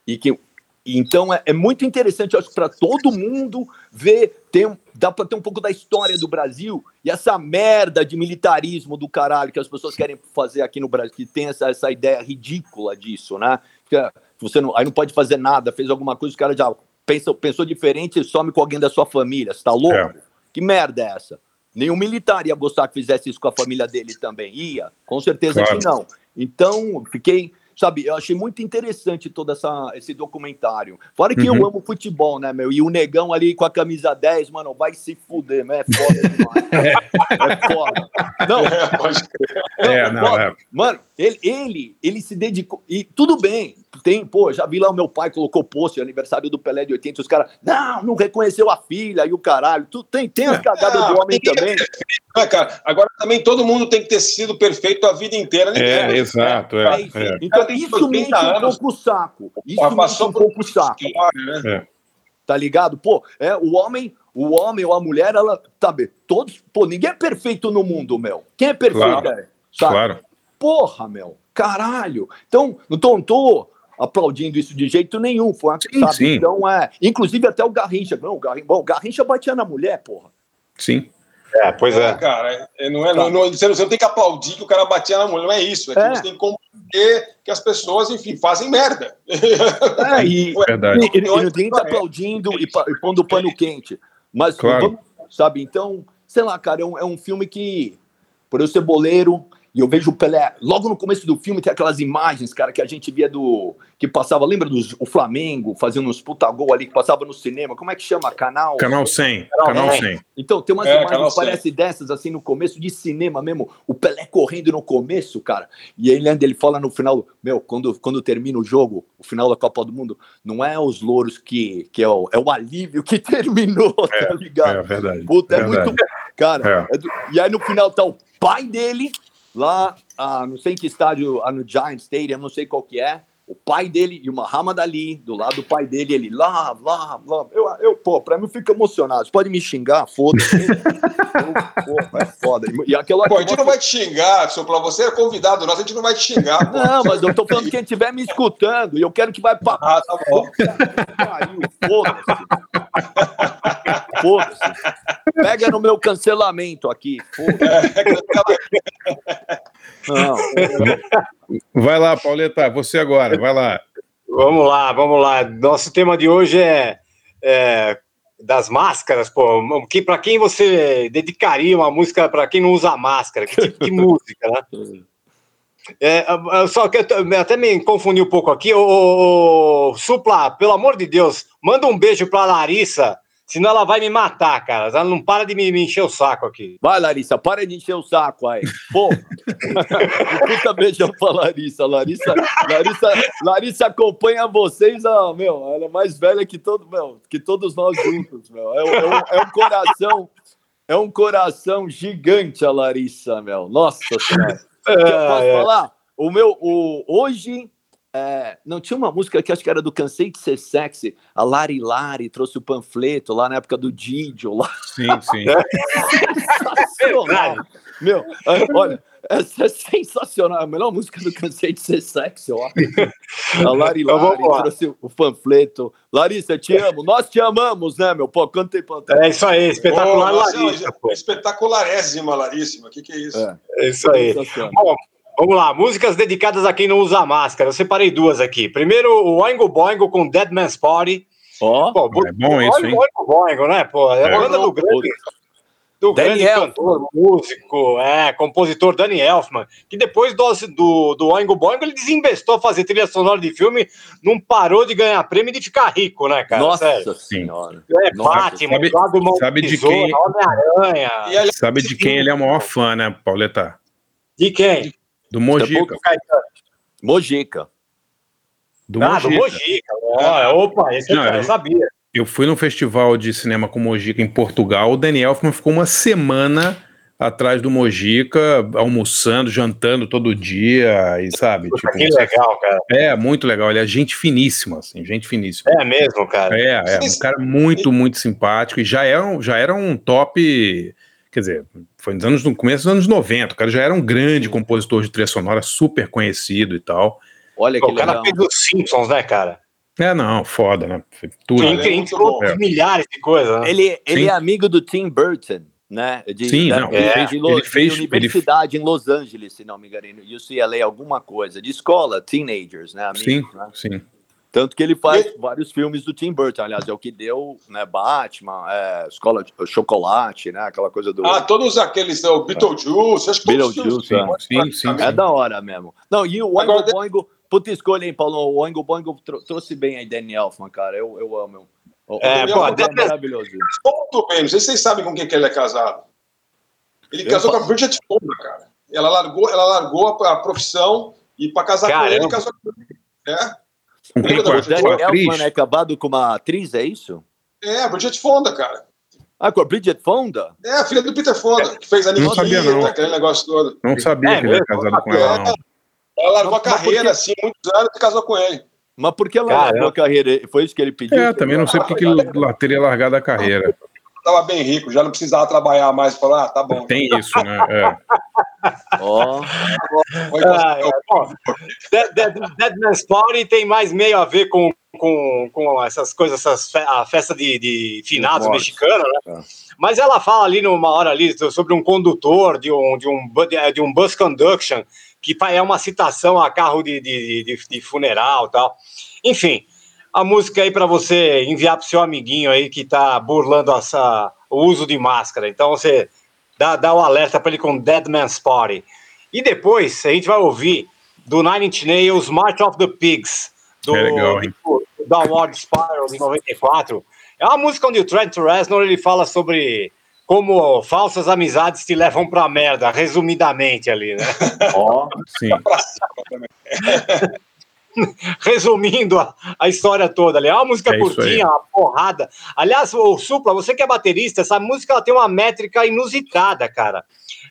E que então é, é muito interessante, acho, para todo mundo ver, tem, dá para ter um pouco da história do Brasil e essa merda de militarismo do caralho que as pessoas querem fazer aqui no Brasil, que tem essa, essa ideia ridícula disso, né? Que você não, aí não pode fazer nada, fez alguma coisa, os caras já pensam, pensou diferente e some com alguém da sua família. Você tá louco? É. Que merda é essa? Nenhum militar ia gostar que fizesse isso com a família dele também. Ia, com certeza Claro. que não. Então, fiquei, sabe, eu achei muito interessante todo essa, esse documentário. Fora que Uhum. eu amo futebol, né, meu? E o negão ali com a camisa 10, mano, vai se fuder, né? É foda demais. é foda. Não, Pode crer. É, não, foda. é. Mano, ele, ele, ele se dedicou. E tudo bem, tem, pô, já vi lá o meu pai colocou post aniversário do Pelé de 80, os caras, não, não reconheceu a filha e o caralho. Tu, tem, tem as cagadas Ah, do homem é também. né, cara? Agora também todo mundo tem que ter sido perfeito a vida inteira. Ninguém É, né? exato, É é. é. Então, Tem isso me enche 80 um anos. pouco o saco. Isso me passou um pouco o saco. história, né? Tá ligado? Pô, é, o homem, o homem ou a mulher, ela, sabe, todos, pô, ninguém é perfeito no mundo, meu. Quem é perfeito, Claro. é, sabe? Claro. Porra, meu, caralho. Então, não tô, não tô aplaudindo isso de jeito nenhum, foi uma, Sim, sabe? sim. Então, é, inclusive até o Garrincha, não, o Garrincha, bom, o Garrincha batia na mulher, porra. Sim. É, pois É, é. cara, é, não é, não, não- você, não, você não tem que aplaudir que o cara batia na mulher, não é isso. É que É. você tem que compreender que as pessoas, enfim, fazem merda. É, e, Verdade. E, e, e ninguém tá aplaudindo e, e pondo pano quente. Mas, Claro. vamos, sabe, então, sei lá, cara, é um, é um filme que, por eu ser boleiro, e eu vejo o Pelé, logo no começo do filme tem aquelas imagens, cara, que a gente via do, que passava, lembra do o Flamengo fazendo uns puta gol ali, que passava no cinema, como é que chama? Canal? Canal 100. Canal Canal 100. 100. Então, tem umas É, imagens, 100. parece dessas, assim, no começo, de cinema mesmo, o Pelé correndo no começo, cara, e ele, ele fala no final, meu, quando, quando termina o jogo, o final da Copa do Mundo, não é os louros que, que é, o, é o alívio que terminou, tá ligado? É verdade. Puta, é verdade. muito. Cara, É. é do- e aí no final tá o pai dele, lá, ah, não sei em que estádio, ah, no Giant Stadium, não sei qual que é. O pai dele e o Muhammad Ali, do lado do pai dele, ele lá, lá, lá. Eu, eu pô, pra mim eu fico emocionado. Você pode me xingar, foda-se. É foda. E aquela Pô, a gente não vai te xingar, senhor, pra você é convidado nosso, a gente não vai te xingar. Pô. Não, mas eu tô falando quem estiver me escutando e eu quero que vai pra Ah, tá bom. pariu, foda-se. Foda-se. Pega no meu cancelamento aqui. Foda-se. Não. Vai lá, Pauleta, você agora, vai lá. Vamos lá, vamos lá. Nosso tema de hoje é, é das máscaras, pô. Que, para quem você dedicaria uma música para quem não usa máscara? Que tipo de música, né? É, eu só que eu até me confundi um pouco aqui. Ô, Supla, pelo amor de Deus, manda um beijo pra Larissa, senão ela vai me matar, cara. Ela não para de me, me encher o saco aqui. Vai, Larissa, para de encher o saco aí. Pô, puta beijão pra Larissa. Larissa, Larissa, Larissa acompanha vocês, ah, meu, ela é mais velha que, todo, meu, que todos nós juntos, meu. É, um- é um, é um coração, É um coração gigante a Larissa, meu. Nossa senhora. É, Eu posso é. falar? O meu, o, hoje, é, não tinha uma música que acho que era do Cansei de Ser Sexy. A Lari Lari trouxe o panfleto lá na época do Didio. Lá. Sim, sim. Sensacional. Meu, é, olha, essa é sensacional. A melhor música do Cansei de Ser Sexy, ó. A Lari Lari trouxe o panfleto. Larissa, te amo. Nós te amamos, né, meu? Pô, quanto tempo É isso aí, espetacular Marcelo, Larissa. pô. Espetacularésima, Laríssima. O que, que é isso? É, É isso aí. Bom, vamos lá. Músicas dedicadas a quem não usa máscara. Eu separei duas aqui. Primeiro, o Oingo Boingo com Dead Man's Party. Ó, Pô, É bom isso, hein? Oingo Oingo Boingo, né? Pô, é a É. banda do grande, do grande cantor, músico, é, compositor Danny Elfman, que depois do, do, do Oingo Boingo ele desinvestou a fazer trilha sonora de filme, não parou de ganhar prêmio e de ficar rico, né, cara? nossa Sério. senhora. É Nossa, Batman, sabe- lá do Mão sabe de quem- Homem-Aranha. Sabe de quem ele é o maior fã, né, Pauleta? De quem? Do Mojica. Mojica. Do Ah, do Mojica. Mojica. Ah, opa, esse Não, cara eu- eu sabia. Eu fui num festival de cinema com Mojica em Portugal. O Daniel Elfman ficou uma semana atrás do Mojica, almoçando, jantando todo dia, e sabe? Puta, Tipo, que legal, cara. é muito legal. Ele é gente finíssima, assim, gente finíssima. É mesmo, cara. É, é, um cara muito, muito simpático e já era, um- já era um top. Quer dizer, foi nos anos, no começo dos anos 90. O cara já era um grande compositor de trilha sonora, super conhecido e tal. Olha Pô, que o cara legal. fez os Simpsons, né, cara? É, não, foda, né? Tudo. Sim. É muito bom. outros milhares de coisas, né? Ele, ele Sim. é amigo do Tim Burton, né? De, Sim, da- não, de- ele de fez- Lo- ele de fez- universidade em Los Angeles, se não me engano, UCLA, alguma coisa, de escola, teenagers, né? Amigos, Sim, né? sim. Tanto que ele faz vários filmes do Tim Burton, aliás, é o que deu, né? Batman, é, Escola de Chocolate, né? Aquela coisa do. Ah, todos aqueles, o Beetlejuice, acho que Beetlejuice, filmes. sim, sim, É da hora mesmo. Não, e o Oingo Boingo, puta escolha, hein, Paulo? O Oingo Boingo trou- trouxe bem aí Danny Elfman, cara. Eu, eu amo. O, É, pô, é maravilhoso. Muito bem, não sei se vocês sabem com quem que ele é casado. Ele casou com a Bridget Fonda, cara. Ela largou, ela largou a, profissão e para casar com ele, casou com ele. É, Quem? Lembra Com a, a atriz? é acabado com uma atriz, é isso? é, a Bridget Fonda, cara. Ah, com a Bridget Fonda? É a filha do Peter Fonda, que fez a Não sabia, não. Aquele negócio todo. Não sabia É que ele era casado com ela, não. Ela largou a por carreira, quê? assim, muitos anos e casou com ele. Mas por que ela largou a carreira? Foi isso que ele pediu? É, também não sei porque que ele teria largado a carreira. Tava bem rico, já não precisava trabalhar mais. Falou, ah, tá bom. Tem isso, né? É. Ó, Foi Ah, é, bom, Dead, Dead- Dead Man's Party tem mais meio a ver com, com, com essas coisas, essas fe- a festa de, de finados mexicana, né? Mas ela fala ali numa hora ali sobre um condutor de um, de um, de um bus conduction, que é uma citação a carro de, de, de, de funeral e tal. Enfim, a música aí para você enviar pro seu amiguinho aí que tá burlando essa, o uso de máscara. Então você dá, dá o alerta para ele com Dead Man's Party. E depois a gente vai ouvir do Nine Inch Nails March of the Pigs, do, É legal, do Downward Spiral de 94. É uma música onde o Trent Reznor ele fala sobre como falsas amizades te levam pra merda, resumidamente ali, né? ó. Sim. Resumindo a, a história toda ali. É uma música É curtinha, uma porrada. Aliás, o Supla, você que é baterista, essa música ela tem uma métrica inusitada, cara.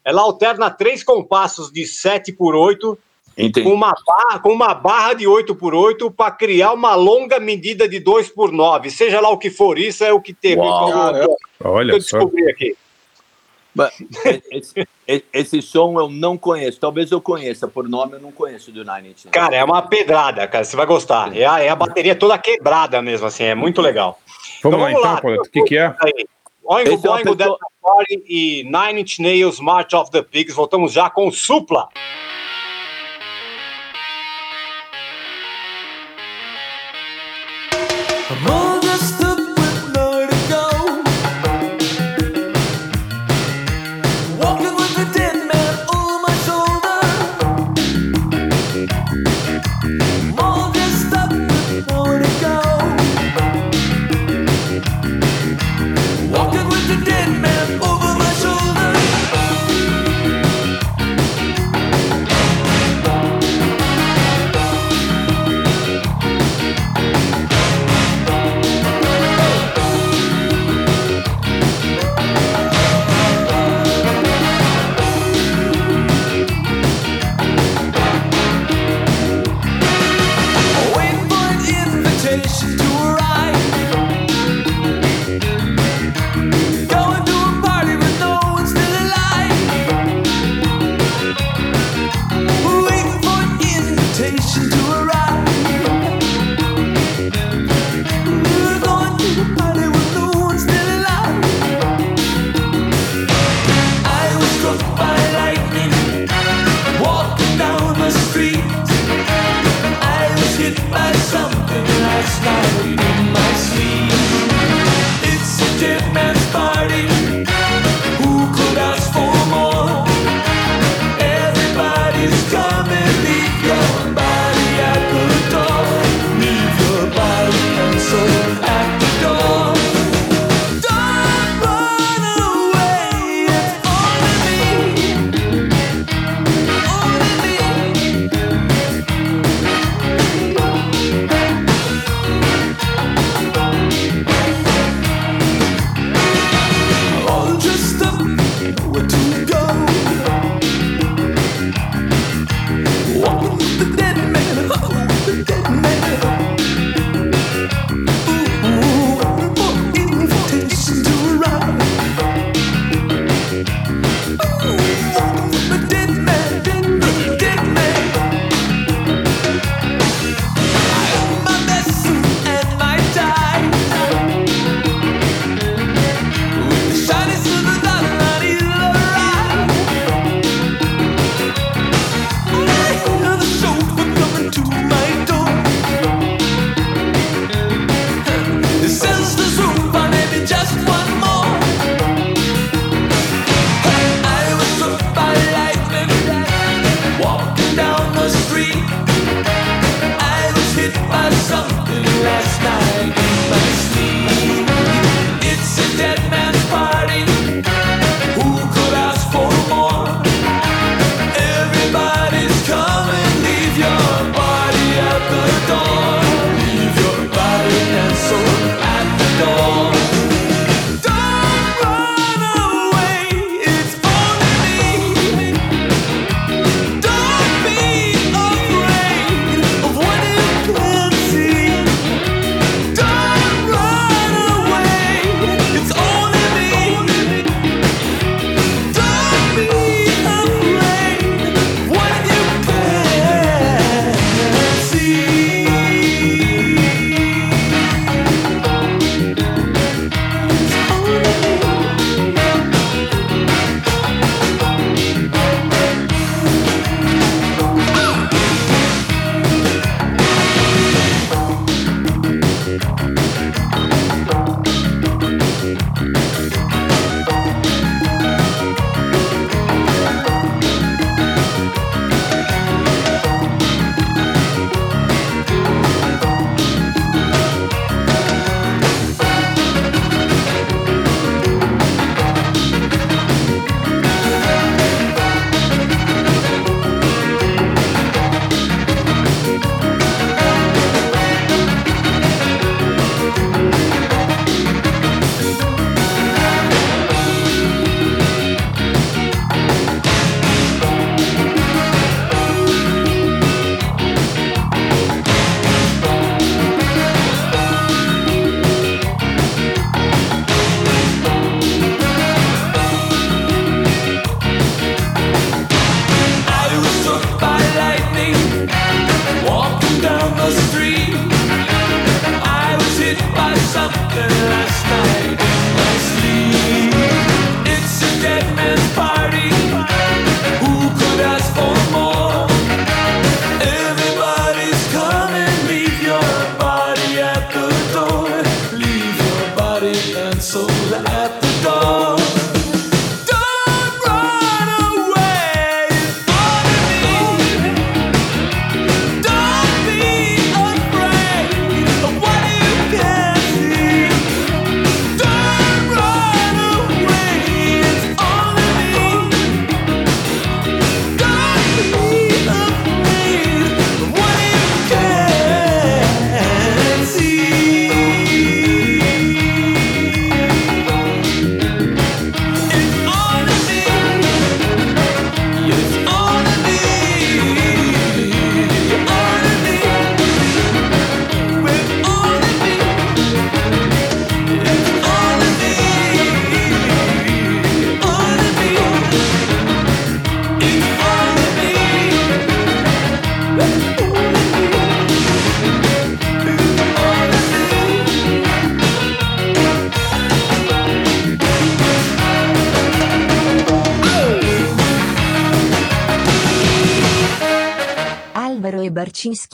Ela alterna três compassos de 7 por 8 Entendi. com uma barra, com uma barra de 8 por 8 para criar uma longa medida de 2 por 9 Seja lá o que for, isso é o que teve. Uau. eu, Olha eu só. descobri aqui. Esse, esse- som eu não conheço. Talvez eu conheça, por nome eu não conheço do Nine Inch Nails. Cara, é uma pedrada, cara. Você vai gostar. É a, é a bateria toda quebrada mesmo, assim. É muito legal. Vamos Então lá vamos então, lá. Pauleta. O que, que é? Oingo Esse é Boingo, pessoa- Party e Nine Inch Nails, March of the Pigs. Voltamos já com o Supla. I'm slide in my sleep. It's a different.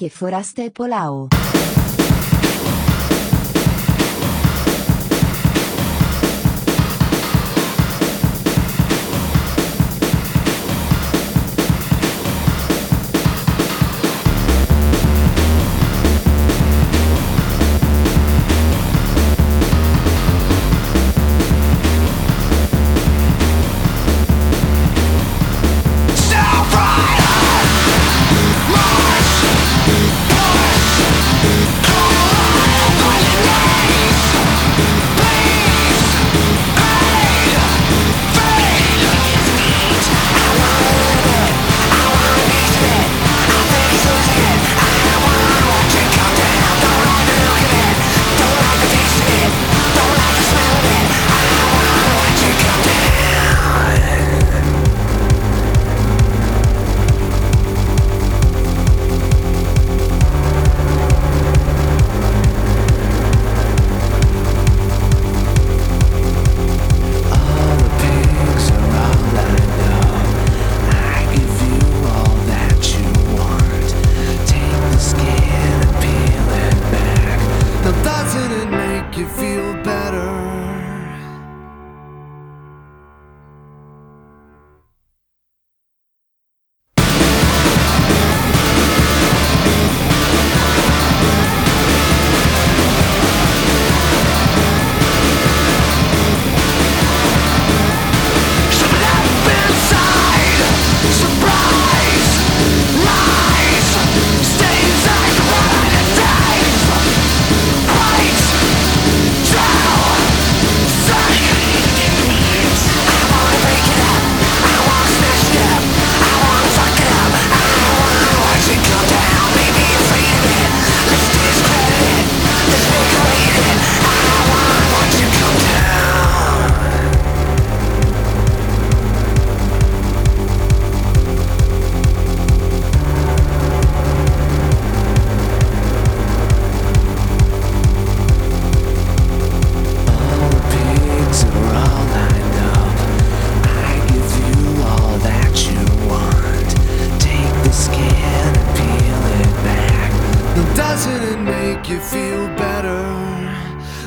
Barcinski e Forasta e Polao.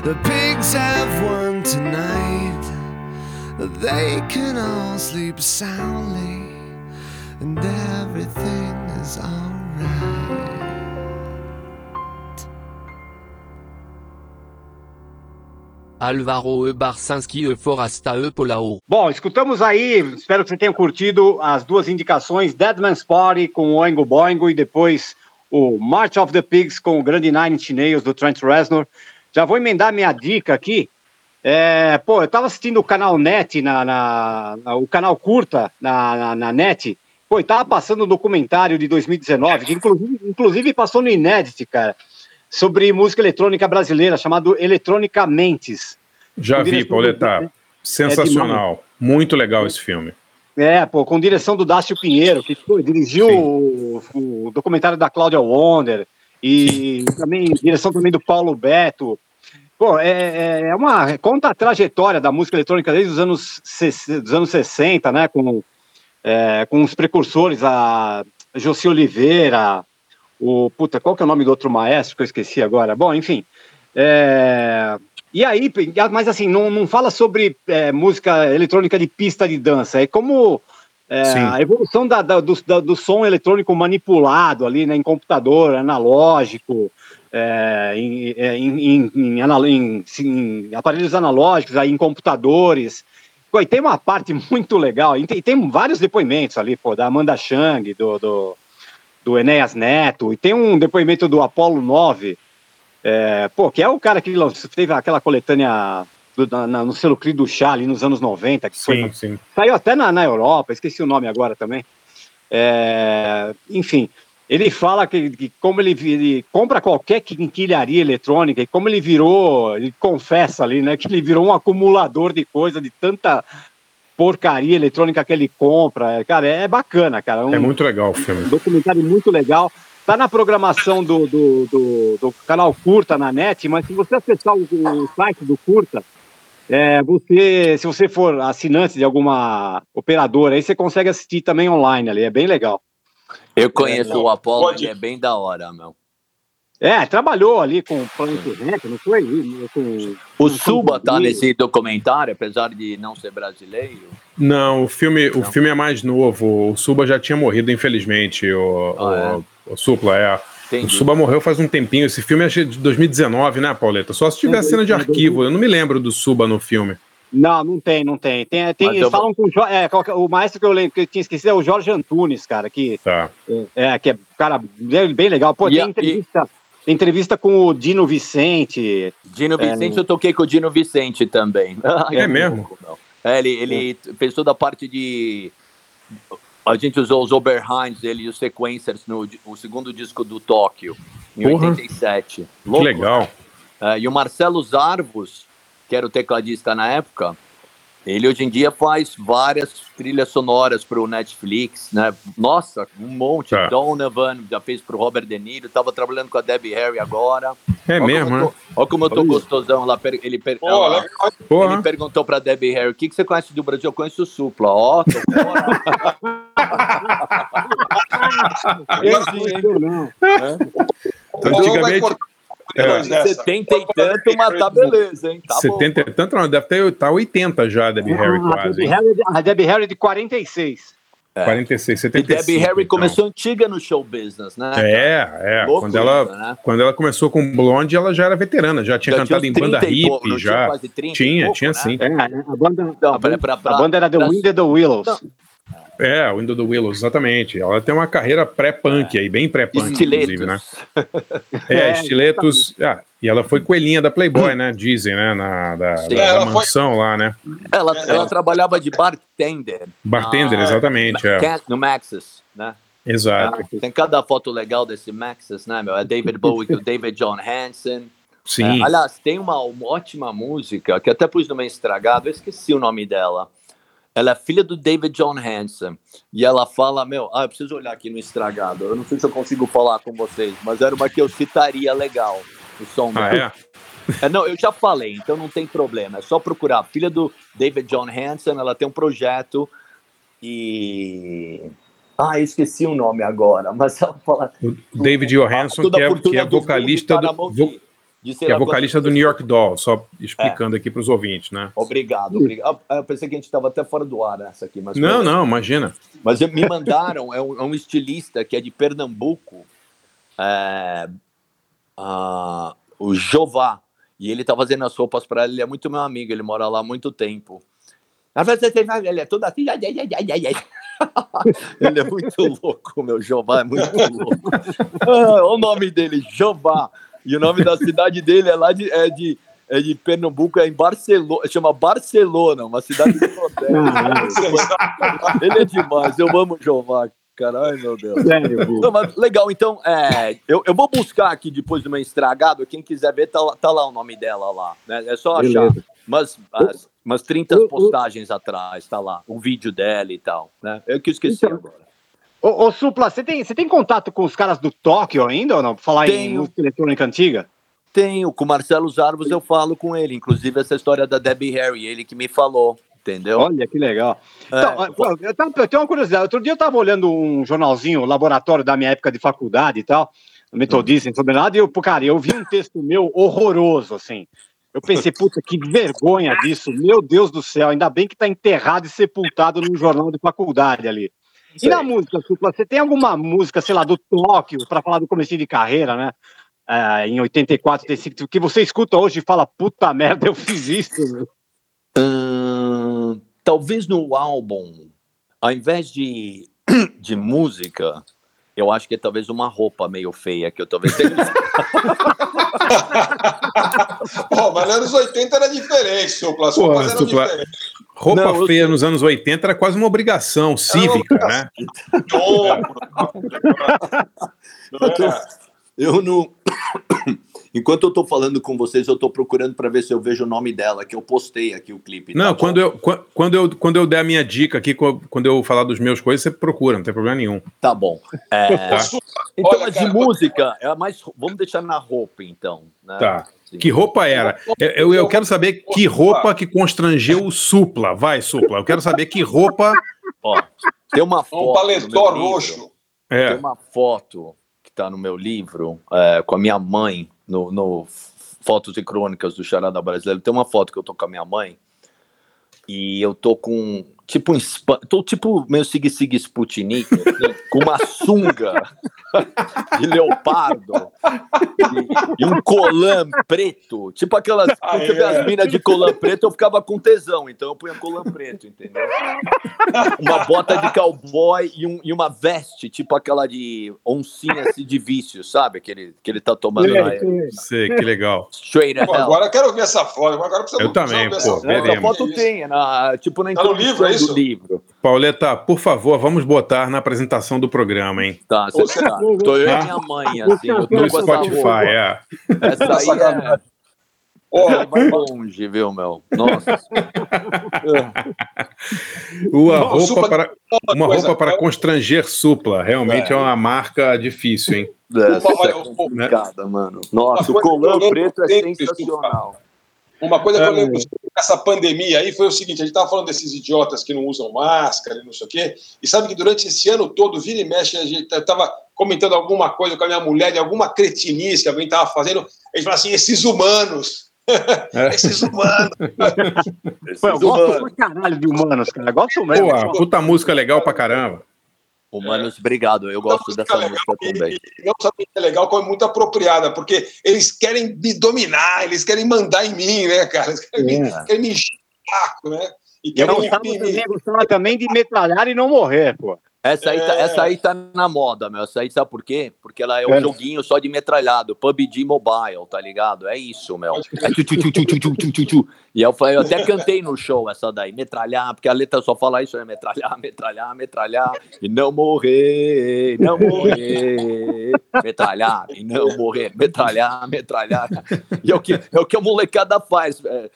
The pigs have won tonight. They can all sleep soundly, and everything is alright. Alvaro E. Barcinski E. Forasta E. Polao. Bom, escutamos aí, espero que você tenha curtido as duas indicações, Dead Man's Party com o Oingo Boingo e depois o March of the Pigs com o grande Nine Inch Nails do Trent Reznor. Já vou emendar minha dica aqui. É, pô, eu tava assistindo o canal Net, na, na- na- o canal Curta na, na, na Net. Pô, e tava passando um documentário de 2019, que inclusive, inclusive passou no Inédit, cara, sobre música eletrônica brasileira, chamado Eletrônica Mentes. Já vi, Pauleta. do- Sensacional. Muito legal esse filme. É, pô, com direção do Dácio Pinheiro, que pô, dirigiu o, o documentário da Cláudia Wonder e também direção também do Paulo Beto. Pô, é, é- é uma conta a trajetória da música eletrônica desde os anos, dos anos 60, né, com, é, com os precursores, a Josi Oliveira, o puta, qual que é o nome do outro maestro que eu esqueci agora? Bom, enfim. é, e aí, mas assim, não, não fala sobre é, música eletrônica de pista de dança, é como é, a evolução da- da- do, da- do som eletrônico manipulado ali, né, em computador, analógico, é, em, é, em- em- em aparelhos analógicos, aí, em computadores. E tem uma parte muito legal, e tem, tem vários depoimentos ali, pô, da Amanda Chang, do, do, do Enéas Neto, e tem um depoimento do Apollo 9, é, pô, que é o cara que teve aquela coletânea do- na- no selo Cri do Chá ali nos anos 90, que foi Sim, sim. Saiu até na, na Europa, esqueci o nome agora também. É, enfim, ele fala que, que como ele, ele compra qualquer quinquilharia eletrônica e como ele virou, ele confessa ali, né, que ele virou um acumulador de coisa, de tanta porcaria eletrônica que ele compra. É, Cara, é bacana, cara. Um É muito legal o filme. documentário muito legal. Tá na programação do, do, do, do canal Curta na net, mas se você acessar o, o site do Curta, é, você, se você for assinante de alguma operadora, aí você consegue assistir também online ali, é bem legal. Eu conheço não, o Apollo, pode- é bem da hora, meu. É, trabalhou ali com o Planet Rec, não foi? Com, O Suba tá nesse documentário, apesar de não ser brasileiro. Não, o filme, o filme é mais novo. O Suba já tinha morrido, infelizmente. O, Ah, o, o Supla, é. O Entendi. Suba morreu faz um tempinho. Esse filme é de 2019, né, Pauleta? Só se tiver É, cena de é, arquivo. Eu não me lembro do Suba no filme. Não, não tem, não tem. tem, tem eles eu falam com o, Jo- é, é- o maestro que eu lembro que eu tinha esquecido é o Jorge Antunes, cara, que Tá. é, que é cara bem, bem legal. Pô, E tem a- entrevista, tem entrevista com o Dino Vicente. Dino É. Vicente, eu toquei com o Dino Vicente também. É que mesmo? É, ele, ele fez toda a parte de. A gente usou os Oberheinz dele e os sequencers no o segundo disco do Tóquio, em Porra. 87. Que Louco, legal. É, e o Marcelo Zarvos, que era o tecladista na época, ele hoje em dia faz várias trilhas sonoras para o Netflix, né? Nossa, um monte. Tá. Donovan já fez para o Robert De Niro, tava trabalhando com a Debbie Harry agora. É Olha mesmo, né? olha como eu tô gostosão lá. Ele, per- Pô, ela- ele perguntou pra Debbie Harry: o que, que você conhece do Brasil? Eu conheço o Supla. Ó, tô fora. Eu não. O Paulo vai Antigamente- É. depois dessa. 70 e tanto, mas tá beleza, hein? Tá 70 e tanto, não, deve ter tá 80 já, Debbie Harry Ah, a, quase. Harry, a Debbie Harry de 46. É. 46, bom. E 75. Debbie Harry então. começou antiga no show business, né? É, é. Louco Quando ela, né? quando ela começou com Blonde, ela já era veterana, já tinha Já cantado uns em banda 30 hippie, pouco, não tinha já. quase 30 e Tinha, pouco, tinha né? sim. É, a banda, Não, a, banda, pra- pra- a banda era The pra- Wind and the Willows. Não. É, o Window the Willows, exatamente. Ela tem uma carreira pré-punk aí, bem pré-punk, inclusive, né? É, É, estiletos. Ah, e ela foi coelhinha da Playboy, né? Dizem, né? Na, da, Sim. da- É, da ela foi- mansão lá, né? Ela, É. ela trabalhava de bartender. Bartender, Ah, exatamente. É. No Maxis, né? Exato. Tem cada foto legal desse Maxis, né, meu? É David Bowie com o David John Hansen. Sim. É, aliás, tem uma, uma ótima música que até pus no meio estragado, eu esqueci o nome dela. Ela é filha do David John Hansen. E ela fala, meu, ah, eu preciso olhar aqui no estragado. Eu não sei se eu consigo falar com vocês, mas era uma que eu citaria legal. O som Ah, dela. é? É, não, eu já falei, então não tem problema. É só procurar. Filha do David John Hansen, ela tem um projeto e. Ah, eu esqueci o nome agora, mas ela fala. O David Johansson, que é, que é vocalista do. vo-. De Que é vocalista do New York Doll, só explicando aqui para os ouvintes, né? Obrigado, obrigado. Ah, eu pensei que a gente estava até fora do ar nessa aqui, mas Não, não, imagina. Mas me mandaram, é um, é um estilista que é de Pernambuco, é, ah, o Jová, e ele tá fazendo as roupas para ele, ele é muito meu amigo, ele mora lá há muito tempo. Às vezes ele é todo assim, ai, ai, ai, ai, ai, ai. ele é muito louco, meu Jová é muito louco. Ah, olha o nome dele, Jová. E o nome da cidade dele é lá de, é de, é de Pernambuco, é em Barcelona, chama Barcelona, uma cidade do Nordeste. ele é demais, eu amo o Jová. Caralho, meu Deus. Não, mas legal, então, é, eu, eu vou buscar aqui depois do meu estragado. Quem quiser ver, tá, lá- tá lá o nome dela lá. Né? É só achar. Beleza. Mas, as, umas 30 postagens atrás, tá lá. O vídeo dela e tal. Né? Eu que esqueci Então, agora. Ô, ô, Supla, você tem, você tem contato com os caras do Tóquio ainda ou não? Pra falar em Tenho. música eletrônica antiga? Tenho, com o Marcelo Zarvos eu falo com ele. Inclusive, essa história da Debbie Harry, ele que me falou. Entendeu? Olha que legal. É, Então, pô, eu, tava- eu tenho uma curiosidade. Outro dia eu estava olhando um jornalzinho, laboratório da minha época de faculdade e tal, metodista, em sobre nada, e eu, cara, eu vi um texto meu horroroso, assim. Eu pensei, puta, que vergonha disso. Meu Deus do céu, ainda bem que tá enterrado e sepultado num jornal de faculdade ali. E na música, Supla, você tem alguma música, sei lá, do Tóquio, para falar do começo de carreira, né? É, em 84, 85, que você escuta hoje e fala, puta merda, eu fiz isso. meu." Ahn, talvez no álbum, ao invés de, de música, eu acho que é talvez uma roupa meio feia que eu talvez tenha. Pô, mas nos anos 80 era diferente, Supla. Supla, diferentes. Roupa Não, eu feia nos anos 80 era quase uma obrigação cívica, né? Eu não. Enquanto eu tô falando com vocês, eu tô procurando para ver se eu vejo o nome dela, que eu postei aqui o clipe. Não, tá? quando eu, qua- quando, eu, quando eu der a minha dica aqui, quando eu falar dos meus coisas, você procura, não tem problema nenhum. Tá bom. É, Tá. Então, Olha, cara, de música, é a mais. Vamos deixar na roupa, então. né? Tá. Sim. Que roupa era? Eu, eu, eu quero saber que roupa que constrangeu o Supla. Vai, Supla. Eu quero saber que roupa. Ó, tem uma foto. Um paletó roxo. Tem É. uma foto que tá no meu livro é, com a minha mãe, no, no Fotos e Crônicas do Charada Brasileiro. Tem uma foto que eu tô com a minha mãe e eu tô com tipo um spa- tô tipo meio sig sig Sputnik, assim, com uma sunga de leopardo e, e um colã preto, tipo aquelas vê as minas de colã preto, eu ficava com tesão, então eu punha colã preto, entendeu? Uma bota de cowboy e, um- e uma veste, tipo aquela de oncinha assim, de vício, sabe? Que ele, que ele tá tomando na Sei, que legal. Straight Pô, agora eu quero ver essa foto. Agora precisa Eu também, pô, essa Essa veremos. foto tem, na, tipo na Tá no livro, é isso? do livro. Pauleta, por favor, vamos botar na apresentação do programa, hein? Tá, você tá. Tô eu minha mãe, assim, eu tô No essa Spotify, é. Essa aí é, ela vai longe, viu, meu? Nossa. Uma Não, roupa Supla- para, uma coisa, roupa para eu- constranger Supla. Realmente é. uma marca difícil, hein? Opa, é olha, o- complicada, mano. Nossa, o colã preto é sensacional. Uma coisa É. que eu lembro dessa pandemia aí foi o seguinte: a gente estava falando desses idiotas que não usam máscara e não sei o quê, e sabe que durante esse ano todo, vira e mexe, a gente estava comentando alguma coisa com a minha mulher de alguma cretinice que alguém estava fazendo, a gente fala assim: esses humanos. esses humanos. Pô, eu gosto pra caralho de humanos, cara. Eu gosto mesmo. Pô, puta música legal pra caramba. Humanos, obrigado. Eu gosto dessa música também. E não só que é legal, como é muito apropriada, porque eles querem me dominar, eles querem mandar em mim, né, cara? Eles querem, me, É. querem me encher o saco, né? E querem gostava, me, também, gostava também de metralhar e não morrer, pô. Essa aí, tá, é... tá, essa aí tá na moda, meu. Essa aí sabe por quê? Porque ela é um é. joguinho só de metralhado, PUBG Mobile, tá ligado? É isso, meu. É tu, e eu, falei, eu até cantei no show essa daí, metralhar, porque a letra só fala isso, é metralhar, metralhar, metralhar, e não morrer, não morrer, metralhar, e não morrer, metralhar, metralhar. E é o que, é o que a molecada faz, é,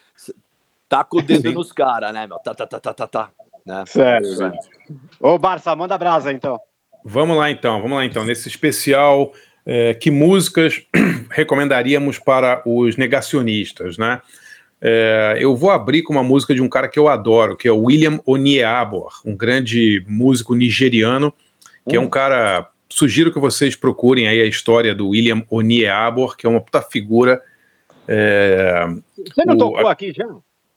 taca o dedo nos caras, né, meu? Tá, tá, tá, tá, tá, tá. Né? Sério, velho. Ô, Barça, manda brasa então. Vamos lá então, vamos lá então. Nesse especial, é, que músicas recomendaríamos para os negacionistas, né? É, eu vou abrir com uma música de um cara que eu adoro, que é o William Onyeabor, um grande músico nigeriano, que é um cara. Sugiro que vocês procurem aí a história do William Onyeabor, que é uma puta figura É, Você não o- tocou aqui já?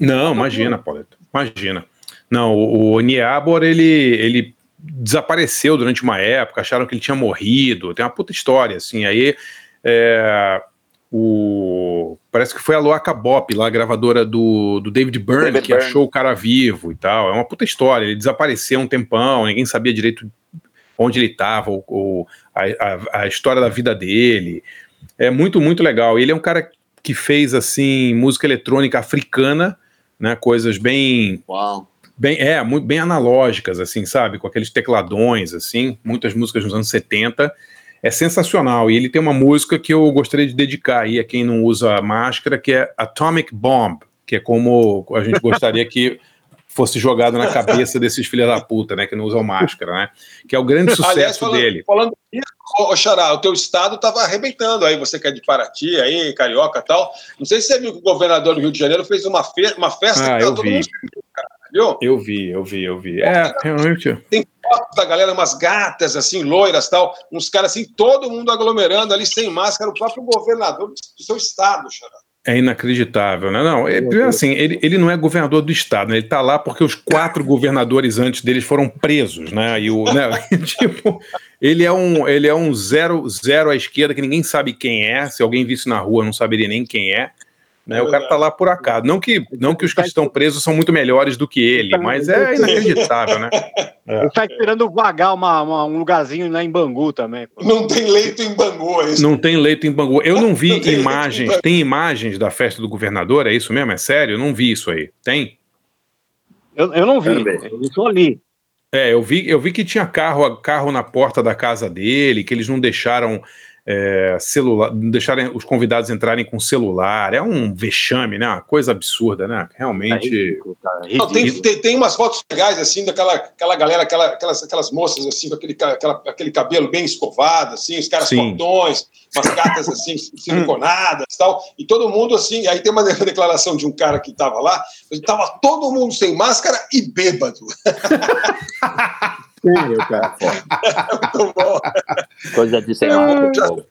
Não, imagina, Pauleta. Imagina. Não, o, o Niabor, ele, ele desapareceu durante uma época, acharam que ele tinha morrido. Tem uma puta história, assim. Aí é, o, parece que foi a Loaca Bop, lá, a gravadora do, do David Byrne, David que Byrne. achou o cara vivo e tal. É uma puta história. Ele desapareceu um tempão, ninguém sabia direito onde ele estava, ou, ou a, a, a história da vida dele. É muito, muito legal. Ele é um cara que fez, assim, música eletrônica africana, né? Coisas bem Uau. Bem, é, muito bem analógicas, assim, sabe? Com aqueles tecladões, assim, muitas músicas dos anos 70. É sensacional. E ele tem uma música que eu gostaria de dedicar aí a quem não usa máscara, que é Atomic Bomb, que é como a gente gostaria que fosse jogado na cabeça desses filhos da puta, né? Que não usam máscara, né? Que é o grande sucesso Aliás, falando, dele. falando isso, Xará, o teu estado estava arrebentando aí, você que é de Paraty, aí, carioca e tal. Não sei se você viu que o governador do Rio de Janeiro fez uma, fe uma festa Ah, que eu vi. mundo viu? Eu vi, eu vi, eu vi. É, realmente. Tem fotos da galera, umas gatas assim, loiras tal, uns caras assim, todo mundo aglomerando ali sem máscara, o próprio governador do seu estado, Xará. É inacreditável, né? Não, é, primeiro assim, ele, ele não é governador do estado, né? Ele tá lá porque os quatro governadores antes deles foram presos, né? E o, né? tipo, ele é um, ele é um zero, zero à esquerda que ninguém sabe quem é. Se alguém visse na rua, não saberia nem quem é. Né? O cara tá lá por acaso. Não que, não que os que estão presos são muito melhores do que ele, mas é inacreditável, né? Ele tá esperando vagar uma, uma- um lugarzinho lá em Bangu também. pô. Não tem leito em Bangu, é isso? Não tem leito em Bangu. Eu não vi Não tem imagens. Tem imagens da festa do governador? É isso mesmo? É sério? Eu não vi isso aí. Tem? Eu, eu não vi, eu só li. É, eu vi, eu vi que tinha carro, carro na porta da casa dele, que eles não deixaram é, celular, não deixaram os convidados entrarem com celular. É um vexame, né? Uma coisa absurda, né? É Realmente. ridículo, cara, Não, tem, ridículo. tem, tem umas fotos legais, assim, daquela aquela galera, aquela, aquelas, aquelas moças, assim, com aquele, aquela, aquele cabelo bem escovado, assim, os caras Sim. fortões, umas gatas, assim, siliconadas e tal, e todo mundo, assim, aí tem uma declaração de um cara que tava lá, ele tava todo mundo sem máscara e bêbado. Sério, cara. Muito bom. Coisa de ser É, já- bom.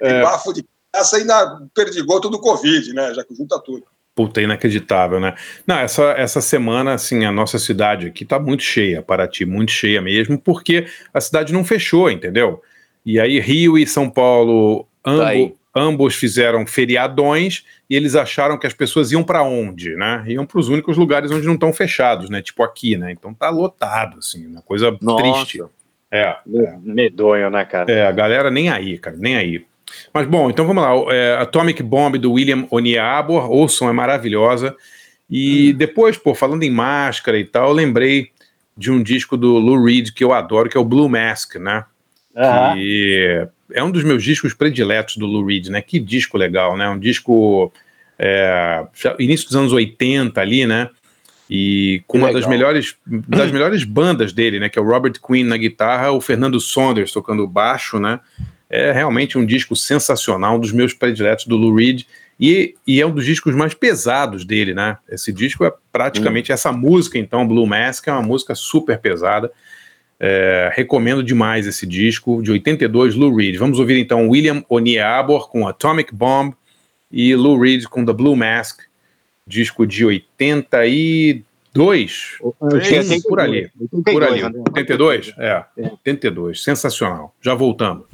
Aquele bafo de caça ainda perdigoto do Covid, né, já que junta tudo. Puta, inacreditável, né? Não, essa, essa semana, assim, a nossa cidade aqui tá muito cheia, Paraty, muito cheia mesmo, porque a cidade não fechou, entendeu? E aí Rio e São Paulo, ambo- aí. Ambos fizeram feriadões e eles acharam que as pessoas iam para onde, né? Iam para os únicos lugares onde não estão fechados, né? Tipo aqui, né? Então tá lotado, assim, uma coisa Nossa. triste. É, Medonho, né, cara? é, a galera nem aí, cara, nem aí. Mas bom, então vamos lá. É, Atomic Bomb do William Oniabor, ouçam, é maravilhosa. E depois, pô, falando em máscara e tal, eu lembrei de um disco do Lou Reed que eu adoro, que é o Blue Mask, né? Aham. Que é um dos meus discos prediletos do Lou Reed, né? Que disco legal, né? Um disco é, início dos anos 80 ali, né? E com uma das melhores, das melhores bandas dele, né? Que é o Robert Quinn na guitarra, o Fernando Saunders tocando baixo, né? É realmente um disco sensacional, um dos meus prediletos do Lou Reed. E, e é um dos discos mais pesados dele, né? Esse disco é praticamente essa música, então, Blue Mask, é uma música super pesada. É, recomendo demais esse disco de 82, Lou Reed. Vamos ouvir então William Oniabor com Atomic Bomb e Lou Reed com The Blue Mask, disco de 82. Eu tinha Sim, por ali. 82, Por ali. André. 82? É, 82. Sensacional. Já voltamos.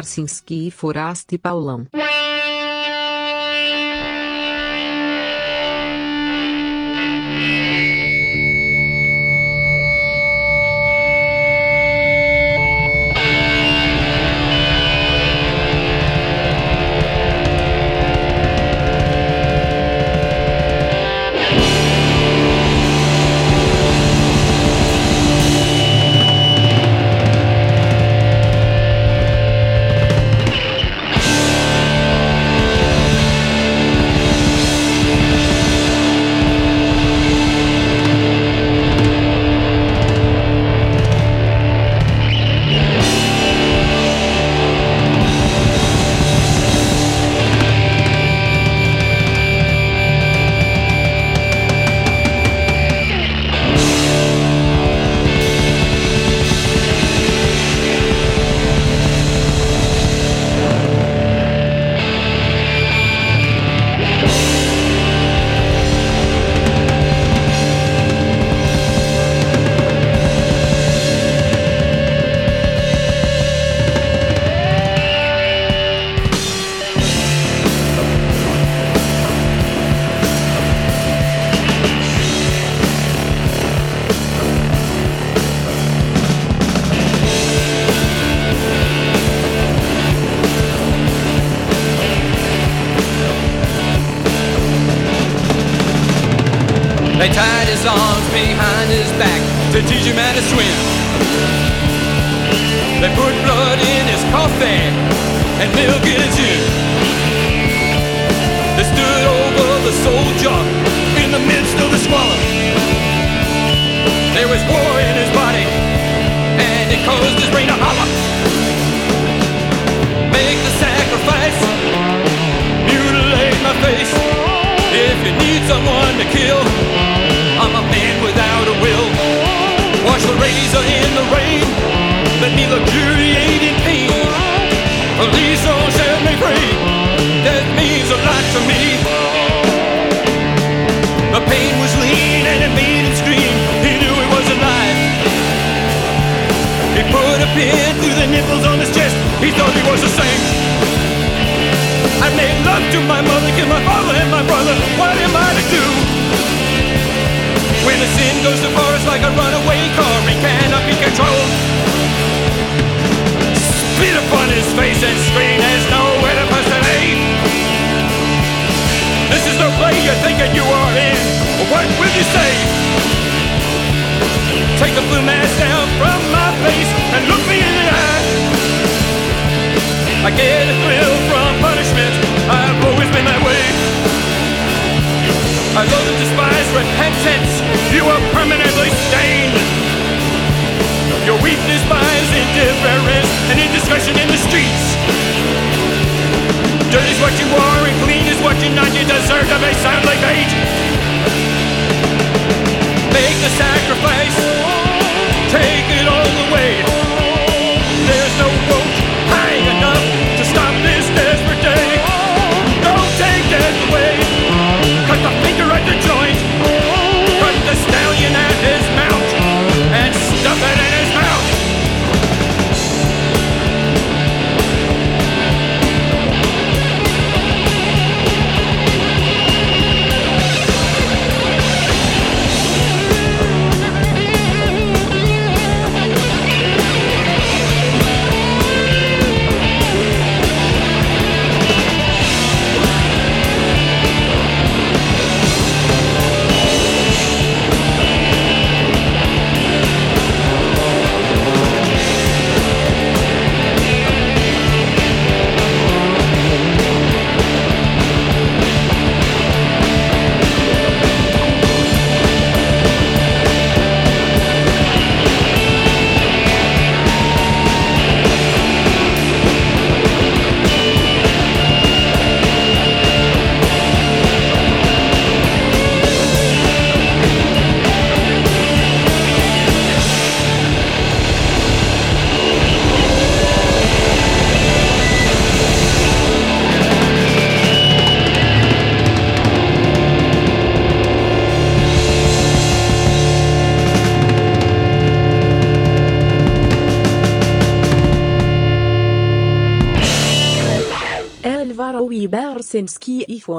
Barcinski e Forasta e Paulão. There was war in his body and it caused his brain to holler. Make the sacrifice, mutilate my face. If you need someone to kill, I'm a man without a will. Wash the razor in the rain, let me luxuriate in pain. Please don't set me free, that means a lot to me. A pin through the nipples on his chest, he thought he was a saint. I made love to my mother, killed my father and my brother. What am I to do? When a sin goes too far, it's like a runaway car. It cannot be controlled. Spit upon his face and scream. There's nowhere to the name. This is no play you're thinking you are in. What will you say? Take the blue mask down from my face and look me in the eye. I get a thrill from punishment. I've always been that way. I love and despise repentance. You are permanently stained. Your weakness in indifference and indiscretion in the streets. Dirt is what you are and clean is what you're not. You deserve to be soundly bait. Make the sacrifice. Take it all the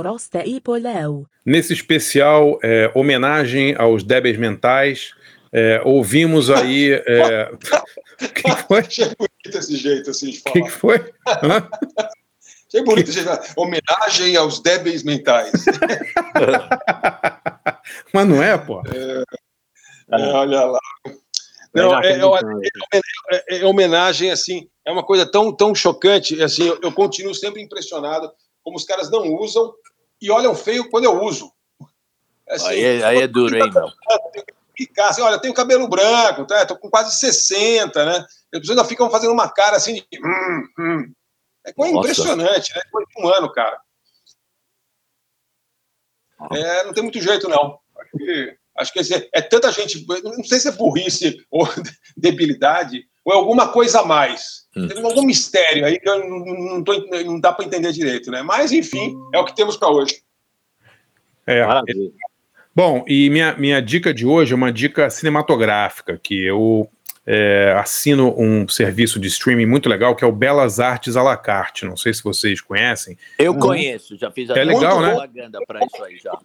Bersinski e Polau. Nesse especial é, homenagem aos débeis mentais, é, ouvimos aí. É... que foi? Achei bonito esse jeito assim de O falar. que, que foi? Hã? Achei bonito esse jeito de falar. Homenagem aos débeis mentais. Mas não é, pô. É, olha lá. Não, é, é, é- é homenagem, assim, é uma coisa tão, tão chocante, assim, eu, eu continuo sempre impressionado como os caras não usam e olham feio quando eu uso. Assim, Aí é, aí é duro, hein, meu? ficar assim, olha, eu tenho cabelo branco, tá? tô com quase 60, né? As pessoas ainda ficam fazendo uma cara assim de. Hum, hum. É coisa Nossa. impressionante, né? Coisa de um ano, cara. É, não tem muito jeito, não. Acho que, acho que esse- é tanta gente. Não sei se é burrice ou debilidade, ou é alguma coisa a mais. Hum. Tem algum mistério aí que eu não, não, tô- não dá para entender direito, né? Mas, enfim, é o que temos para hoje. É. Bom, e minha, minha dica de hoje é uma dica cinematográfica, que eu é, assino um serviço de streaming muito legal, que é o Belas Artes à la carte. Não sei se vocês conhecem. Eu conheço, já fiz É legal, muita né? propaganda para isso aí já.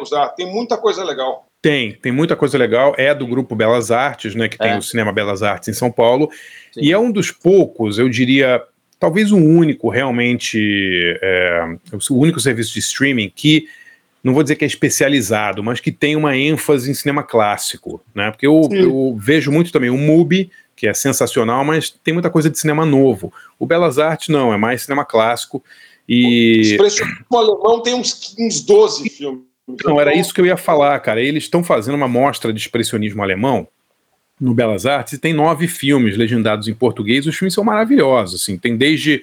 Usar, tem muita coisa legal. Tem, tem muita coisa legal. É do grupo Belas Artes, né? Que tem É. o Cinema Belas Artes em São Paulo. E é um dos poucos, eu diria, talvez o único realmente, é, o único serviço de streaming que não vou dizer que é especializado, mas que tem uma ênfase em cinema clássico, né? Porque eu, eu vejo muito também o MUBI, que é sensacional, mas tem muita coisa de cinema novo. O Belas Artes não, é mais cinema clássico. E Expressionismo alemão tem uns, uns 12 filmes. não, era isso que eu ia falar, cara. Eles estão fazendo uma mostra de expressionismo alemão no Belas Artes e tem nove filmes legendados em português. Os filmes são maravilhosos, assim. Tem desde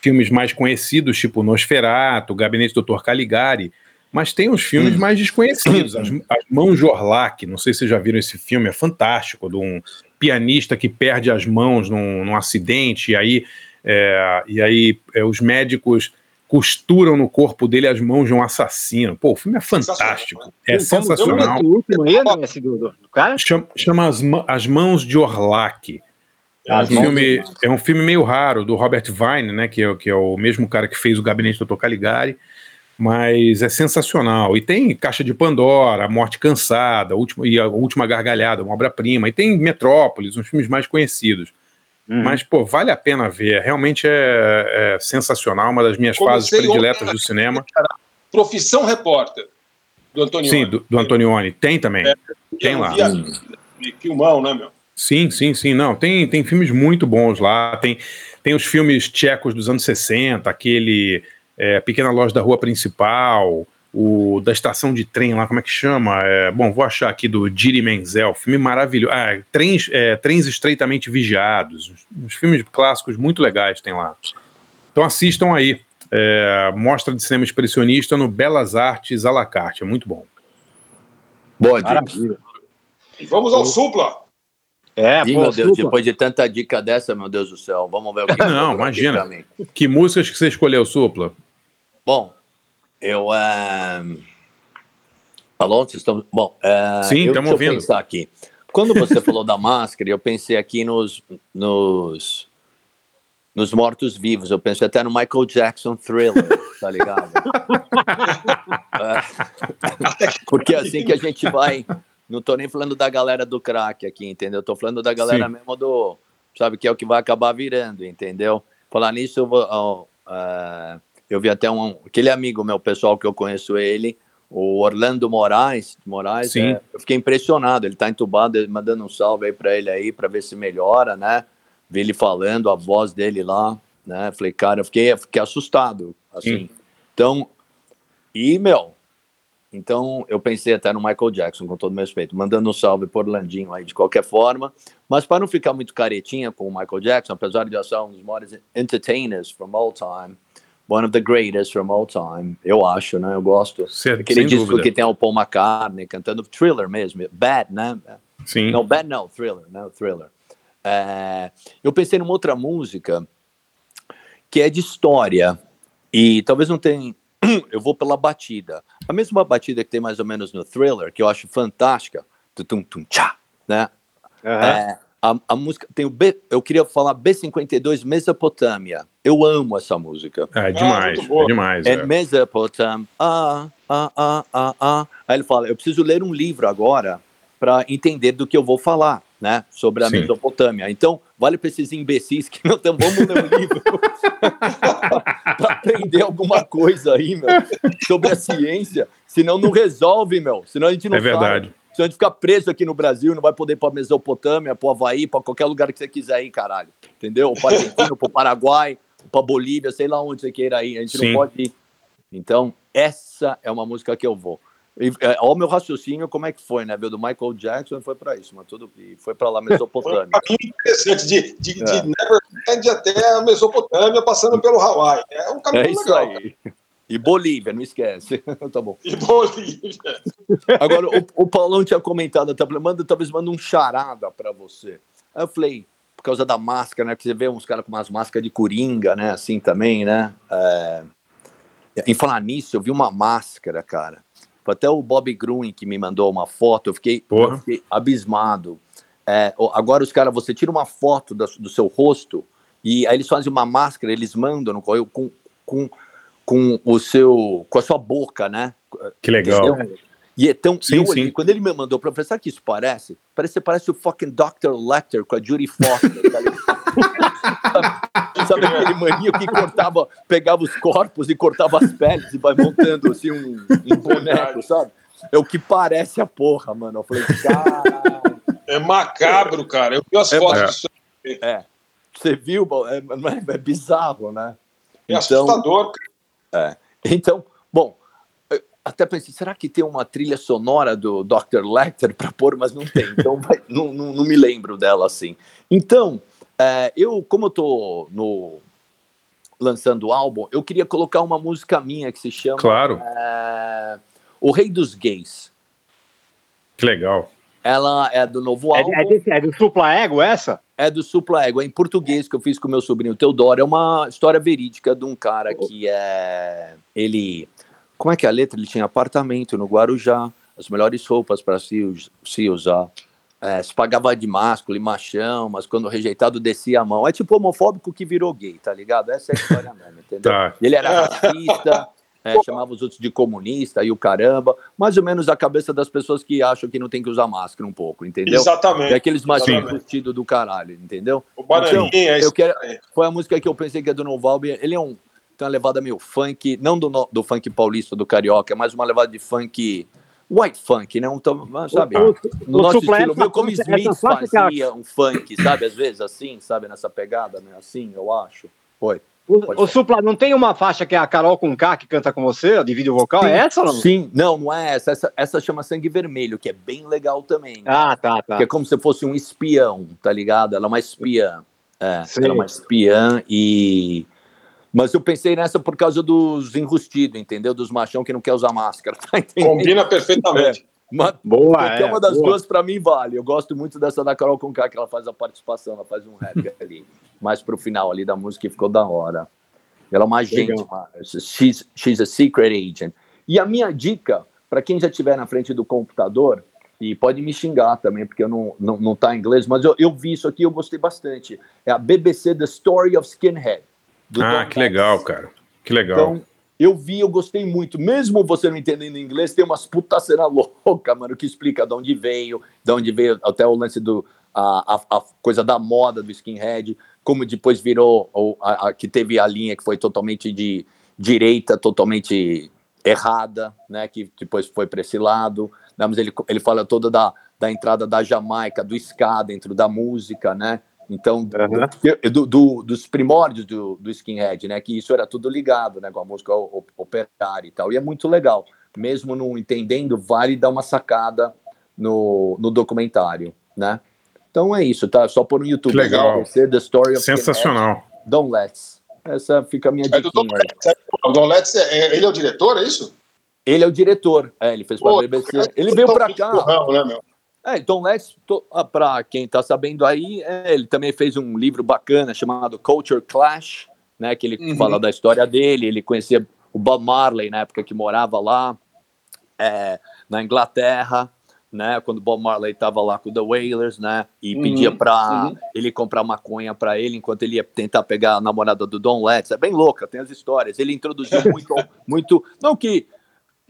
filmes mais conhecidos, tipo Nosferatu, Gabinete do Dr. Caligari, mas tem os filmes mais desconhecidos. As, As Mãos de Orlac, não sei se vocês já viram esse filme, é fantástico, de um pianista que perde as mãos num, num acidente, e aí, é, e aí é, os médicos costuram no corpo dele as mãos de um assassino. Pô, o filme é fantástico. É sensacional. esse último aí, né, esse do, do, do cara? Chama, chama as, Mãos de Orlac. É um, filme, é um filme meio raro, do Robert Vine, né, que é, o- que é o mesmo cara que fez o Gabinete do Dr. Caligari, mas é sensacional. E tem Caixa de Pandora, A Morte Cansada, a última, e A Última Gargalhada, uma obra-prima. E tem Metrópolis, uns filmes mais conhecidos. Mas, pô, vale a pena ver. Realmente é, é sensacional, uma das minhas fases Comecei prediletas ontem do cinema. Profissão Repórter, do Antônio. Sim, do, do Antonioni. Tem também. Tem lá. Filmão, né, meu? Sim, sim, sim. Não, tem, tem filmes muito bons lá. Tem, tem os filmes tchecos dos anos 60, aquele é, Pequena Loja da Rua Principal, o da estação de trem lá, como é que chama? É, bom, vou achar aqui do Diri Menzel, filme maravilhoso. Ah, trens, é, trens Estreitamente Vigiados. Uns, uns filmes clássicos muito legais tem lá. Então assistam aí. É, mostra de cinema expressionista no Belas Artes à la carte. É muito bom. Boa. E vamos ao Supla. É, Ih, pô, meu Deus, depois de tanta dica dessa, meu Deus do céu, vamos ver o que Não, imagina. Que músicas que você escolheu, Supla? Bom, eu. ehm, Alô, vocês estão. Bom, eh, Sim, estamos ouvindo. pensar aqui. Quando você falou da máscara, eu pensei aqui nos. nos nos mortos-vivos, eu pensei até no Michael Jackson Thriller, tá ligado? Porque é assim que a gente vai. Não tô nem falando da galera do crack aqui, entendeu? Tô falando da galera Sim. mesmo do. Sabe, que é o que vai acabar virando, entendeu? Falar nisso, eu, vou, é, eu vi até um. Aquele amigo meu, pessoal, que eu conheço ele, o Orlando Moraes. Moraes Sim. é, eu fiquei impressionado. Ele tá entubado, mandando um salve aí pra ele aí, pra ver se melhora, né? Vi ele falando, a voz dele lá, né? Falei, cara, eu fiquei, fiquei assustado, assim. Sim. Então, e, meu, então eu pensei até no Michael Jackson, com todo meu respeito, mandando um salve por Orlandinho aí de qualquer forma. Mas para não ficar muito caretinha com o Michael Jackson, apesar de eu ser um dos maiores entertainers from all time, one of the greatest from all time, eu acho, né? Eu gosto. Certo, Aquele sem disco dúvida. que tem o Paul McCartney cantando Thriller mesmo, Bad, né? Sim. Não, Bad não, Thriller, né? Thriller. É, eu pensei numa outra música que é de história e talvez não tenha. Eu vou pela batida. A mesma batida que tem mais ou menos no Thriller, que eu acho fantástica, tum tum tchá, né? Aham. É, A, a música tem o B, eu queria falar B52 Mesopotâmia. Eu amo essa música. É demais, é demais. É é. Mesopotâmia. Ah, ah, ah, ah, ah. Aí ele fala: Eu preciso ler um livro agora para entender do que eu vou falar, né? Sobre a Sim. Mesopotâmia. Então, vale para esses imbecis que não estão. Vamos ler um livro para aprender alguma coisa aí, meu, sobre a ciência. Senão não resolve, meu. Senão a gente não É verdade. sabe. Senão a gente fica preso aqui no Brasil, não vai poder ir pra Mesopotâmia, pro Havaí, pra qualquer lugar que você quiser ir, caralho. Entendeu? Pra Argentina, pro Paraguai, pra Bolívia, sei lá onde você queira ir. A gente Sim. não pode ir. Então, essa é uma música que eu vou. E, é, Olha o meu raciocínio, como é que foi, né? Veio do Michael Jackson e foi pra isso, mas tudo e foi pra lá Mesopotâmia. Um caminho interessante de, de, de É. Neverland até a Mesopotâmia, passando pelo Hawaii. É um caminho É isso legal. aí. E Bolívia, não esquece. tá bom. E Bolívia. Agora, o, o Paulão tinha comentado, até, falei, manda, talvez manda um charada pra você. Aí eu falei, por causa da máscara, né? Que você vê uns caras com umas máscaras de coringa, né? Assim também, né? É... Em falar nisso, eu vi uma máscara, cara. Foi até o Bob Gruen que me mandou uma foto, eu fiquei, Porra. eu fiquei abismado. É, agora os caras, você tira uma foto da- do seu rosto e aí eles fazem uma máscara, eles mandam no correio com, com, com o seu, com a sua boca, né? Que legal. Entendeu? E é tão. Sim, eu sim. olhei, quando ele me mandou sabe o que isso parece? Parece que parece o fucking Dr. Lecter com a Judy Foster, tá sabe, sabe aquele maninho que cortava, pegava os corpos e cortava as peles e vai montando assim um, um boneco, sabe? É o que parece a porra, mano. Eu falei, cara. É macabro, cara. Eu vi as É, fotos é. disso. É. Você viu? É, é- bizarro, né? É assustador, É. Então, bom, até pensei, será que tem uma trilha sonora do Dr. Lecter para pôr, mas não tem. Então, vai- não, não, não me lembro dela assim. Então, é, eu, como eu tô no lançando o álbum, eu queria colocar uma música minha que se chama Claro. é, O Rei dos Gays. Que legal. Ela é do novo É, álbum. é, desse- é do Supla Ego essa? É do Supla Ego, é em português que eu fiz com meu sobrinho Teodoro. É uma história verídica de um cara que é. Ele. Como é que é a letra? Ele tinha apartamento no Guarujá, as melhores roupas para se, se usar. É, se pagava de másculo e machão, mas quando rejeitado descia a mão. É tipo homofóbico que virou gay, tá ligado? Essa é a história mesmo, entendeu? Tá. Ele era racista, é, chamava os outros de comunista e o caramba. Mais ou menos a cabeça das pessoas que acham que não tem que usar máscara um pouco, entendeu? Exatamente. É aqueles vestidos do caralho, entendeu? O bananinha, é isso eu quero, foi a música que eu pensei que é do Novo álbum. Ele é um tem uma levada meio funk, não do, do funk paulista, do carioca, é mais uma levada de funk white funk, né? Um, tom- sabe? O- no o nosso estilo, meio como faixa- Smith fazia um funk, sabe? Às vezes assim, sabe? Nessa pegada, né? Assim, eu acho. Foi. O, o Supla, não tem uma faixa que é a Carol com K que canta com você, divide o vocal? É essa ou não? Sim, não, não é essa. essa. Essa chama Sangue Vermelho, que é bem legal também. Ah, tá, tá. Que é como se fosse um espião, tá ligado? Ela é uma espiã. É, Sim. ela é uma espiã e. Mas eu pensei nessa por causa dos enrustidos, entendeu? Dos machão que não quer usar máscara, tá entendendo? Combina perfeitamente. Mas Boa, qualquer é, uma das boa. duas pra mim vale. Eu gosto muito dessa da Carol Conká, que ela faz a participação, ela faz um rap ali, mais pro final ali da música e ficou da hora. Ela é uma agente, uma, she's, she's a secret agent. E a minha dica, para quem já estiver na frente do computador, e pode me xingar também, porque eu não, não, não tá em inglês, mas eu, eu vi isso aqui e eu gostei bastante. É a BBC The Story of Skinhead. do Ah, Don que legal, cara. Que legal. então, eu vi, eu gostei muito. Mesmo você não entendendo inglês, tem umas puta cena louca, mano, que explica de onde veio, de onde veio até o lance do. A, a, a coisa da moda do skinhead, como depois virou, o, a, que teve a linha que foi totalmente de direita, totalmente errada, né, que depois foi para esse lado, né, mas ele, ele fala toda da, da entrada da Jamaica, do ska dentro da música, né, então, do- do- do- dos primórdios do, do skinhead, né? Que isso era tudo ligado, né? Com a música operária e tal. E é muito legal. Mesmo não entendendo, vale dar uma sacada no, no documentário, né? Então é isso, tá? Só pôr no YouTube. Que legal. né? Ser The Story of Sensacional. Skinhead. Don't Let's. Essa fica a minha É do Don dica. Letts. é- O Don Letts, é- é- ele é o diretor, é isso? Ele é o diretor. É, ele fez para Pô, a BBC. cara, Ele veio para cá. burrão, né, meu? É, Tom Letts, para quem está sabendo aí, é, ele também fez um livro bacana chamado Culture Clash, né, que ele Uhum. fala da história dele, ele conhecia o Bob Marley na época que morava lá, é, na Inglaterra, né? Quando Bob Marley estava lá com The Wailers, né? E Uhum, pedia para uhum. ele comprar maconha para ele enquanto ele ia tentar pegar a namorada do Don Letts. É bem louca, tem as histórias. Ele introduziu muito, muito, não que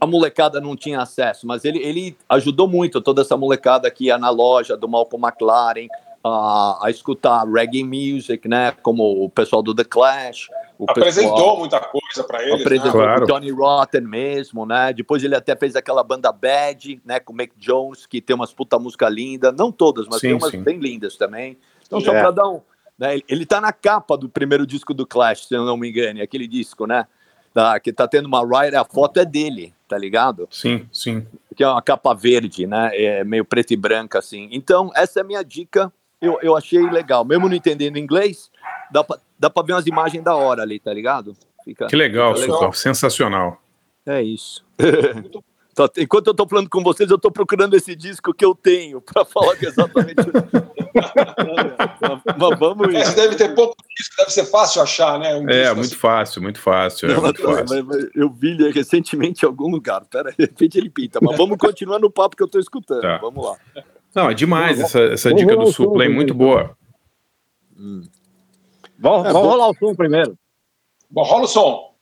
a molecada não tinha acesso, mas ele, ele ajudou muito toda essa molecada que ia na loja do Malcolm McLaren a, a escutar reggae music, né? Como o pessoal do The Clash. O Apresentou pessoal- muita coisa para eles. apresentou né? o Johnny Rotten mesmo, né? Depois ele até fez aquela banda Bad, né? Com o Mick Jones, que tem umas puta música linda. Não todas, mas Sim, tem umas sim. bem lindas também. Então, só É. pra dar um. Né? ele- tá na capa do primeiro disco do Clash, se eu não me engano, aquele disco, né? Da, que tá tendo uma ride, a foto é dele, tá ligado? Sim, sim. que é uma capa verde, né? É meio preto e branca, assim. Então, essa é a minha dica. Eu, eu achei legal. Mesmo não entendendo inglês, dá pra, dá pra ver umas imagens da hora ali, tá ligado? Fica, Que legal, fica Supla. Sensacional. É isso. Enquanto eu tô falando com vocês, eu tô procurando esse disco que eu tenho pra falar que é exatamente. mas, mas vamos É, deve ter pouco disco, deve ser fácil achar, né? Um É, muito assim. fácil, muito fácil. É Não, muito mas- fácil. mas- mas eu vi ele recentemente em algum lugar. Pera, de repente ele pinta. Mas vamos continuar no papo que eu tô escutando. Tá. Vamos lá. Não, é demais essa, essa dica do Supla, é muito boa. Vamos, É, vamos rolar o som primeiro. Bom, rola o som.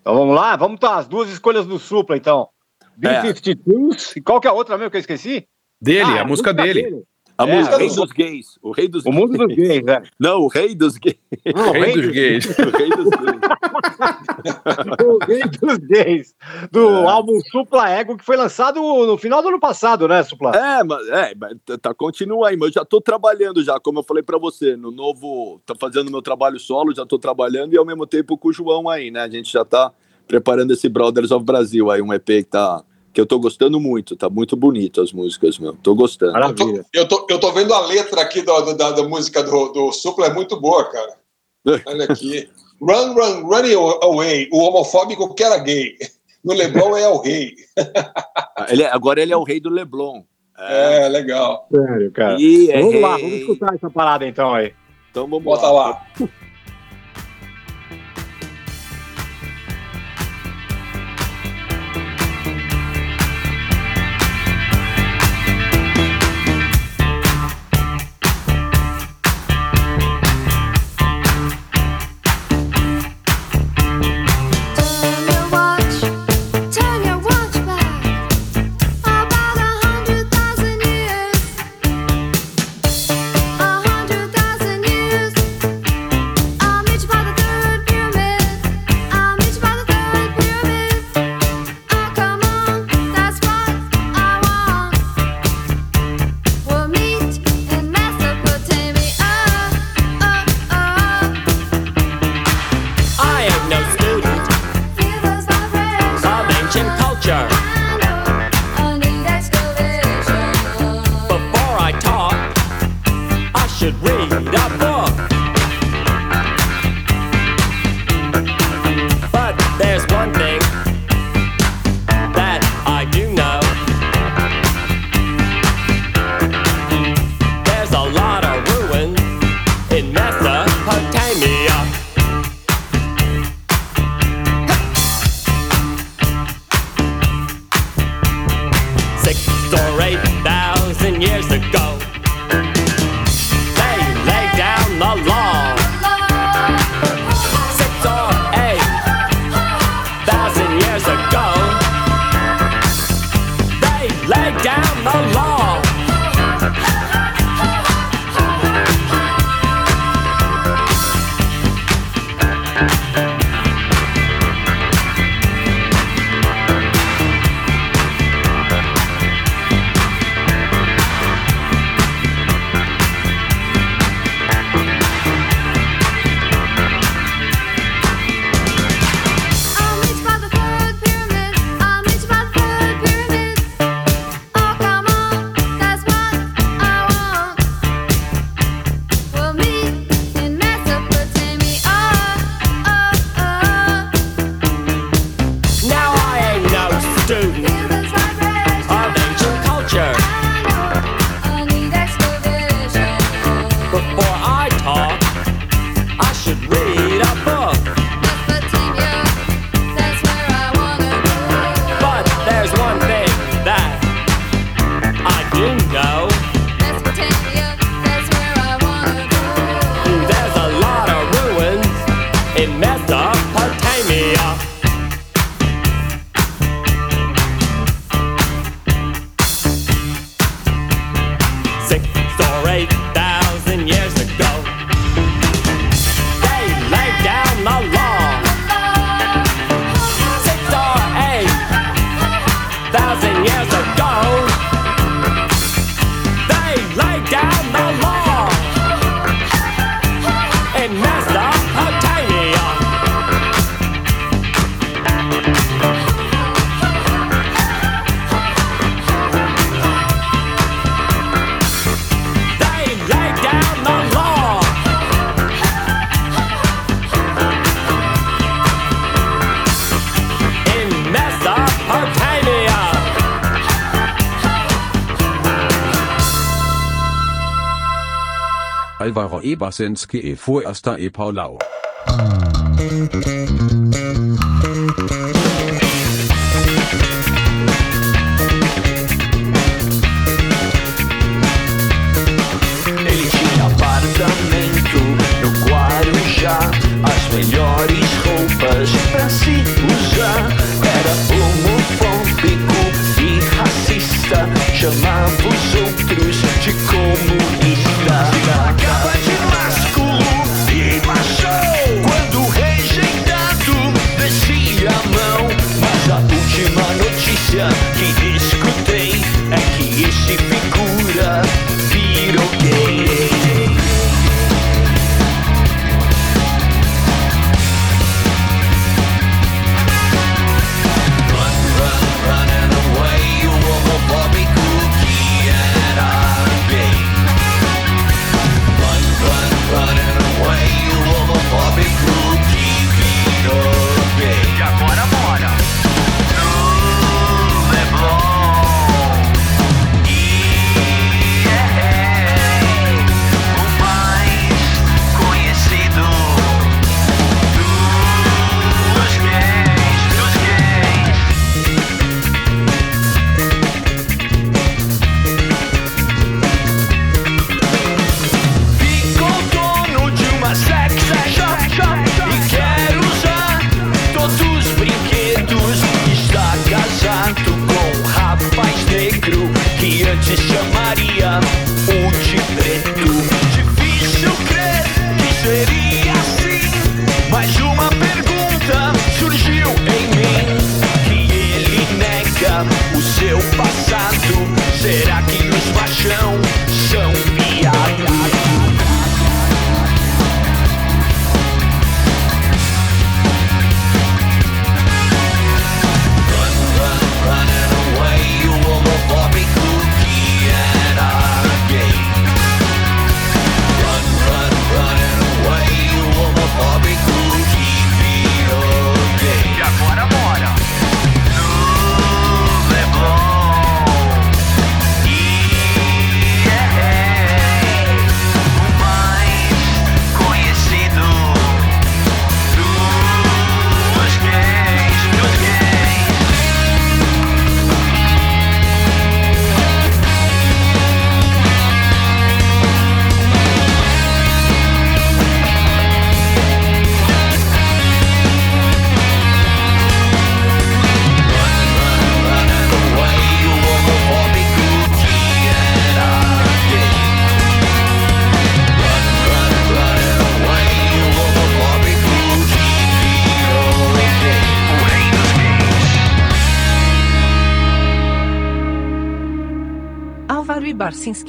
Então vamos lá, vamos tá as duas escolhas do Supla, então. É. B-52s, e qual que é a outra mesmo que eu esqueci? Dele, Ah, a música dele. A É, música a Rei dos Gays. O Rei dos O mundo dos gays, né? Não, o Rei dos Gays. Não, Rei dos gays. O Rei dos Gays. O rei dos gays. Do álbum Supla Ego, que foi lançado no final do ano passado, né, Supla? É, mas, é, mas tá- tá, continua aí, mas eu já tô trabalhando já, como eu falei pra você, no novo, tô fazendo meu trabalho solo, já tô trabalhando e ao mesmo tempo com o João aí, né? A gente já tá preparando esse Brothers of Brasil aí, um EP que tá que eu tô gostando muito, tá muito bonito as músicas, meu. Tô gostando. Eu tô, eu, tô, eu tô vendo a letra aqui do, do- da, da música do, do Supla, é muito boa, cara. Olha aqui. Run, run, running away. O homofóbico que era gay. No Leblon é o rei. Ele é- agora ele é o rei do Leblon. É, legal. Sério, cara. E é vamos lá, rei. vamos escutar essa parada então aí. Então vamos Bota lá. lá. e basenski e vorerster e Paulau.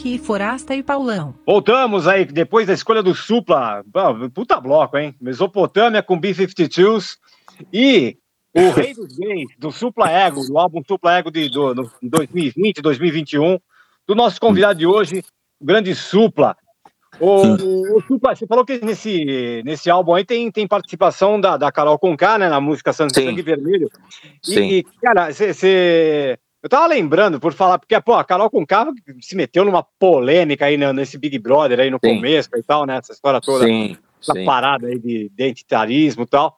Ibarcinski, Forasta e Paulão. Voltamos aí, depois da escolha do Supla. Puta bloco, hein? Mesopotâmia com B-52s e o Rei dos Gays, do Supla Ego, do álbum Supla Ego de do, no, 2020, 2021, do nosso convidado de hoje, o grande Supla. O, o Supla, você falou que nesse, nesse álbum aí tem, tem participação da, da Carol Conká, né, na música Sangue, Vermelho. E, Sim. e, cara, você... Eu tava lembrando, por falar, porque, pô, a Carol Conká se meteu numa polêmica aí né, nesse Big Brother aí no Sim. começo e tal, né? Essa história toda, Sim, essa sim. parada aí de identitarismo e tal.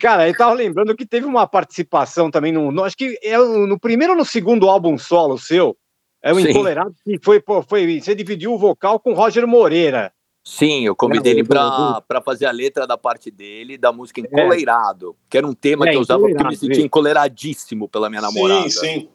Cara, eu tava lembrando que teve uma participação também no, no- acho que é no primeiro ou no segundo álbum solo seu, é o Sim. Intolerado, que foi, pô, foi, você dividiu o vocal com o Roger Moreira. Sim, eu convidei Não, ele pra fazer a letra da parte dele, da música Encoleirado, que era um tema É, que eu usava porque eu me sentia isso. encoleradíssimo pela minha namorada. sim.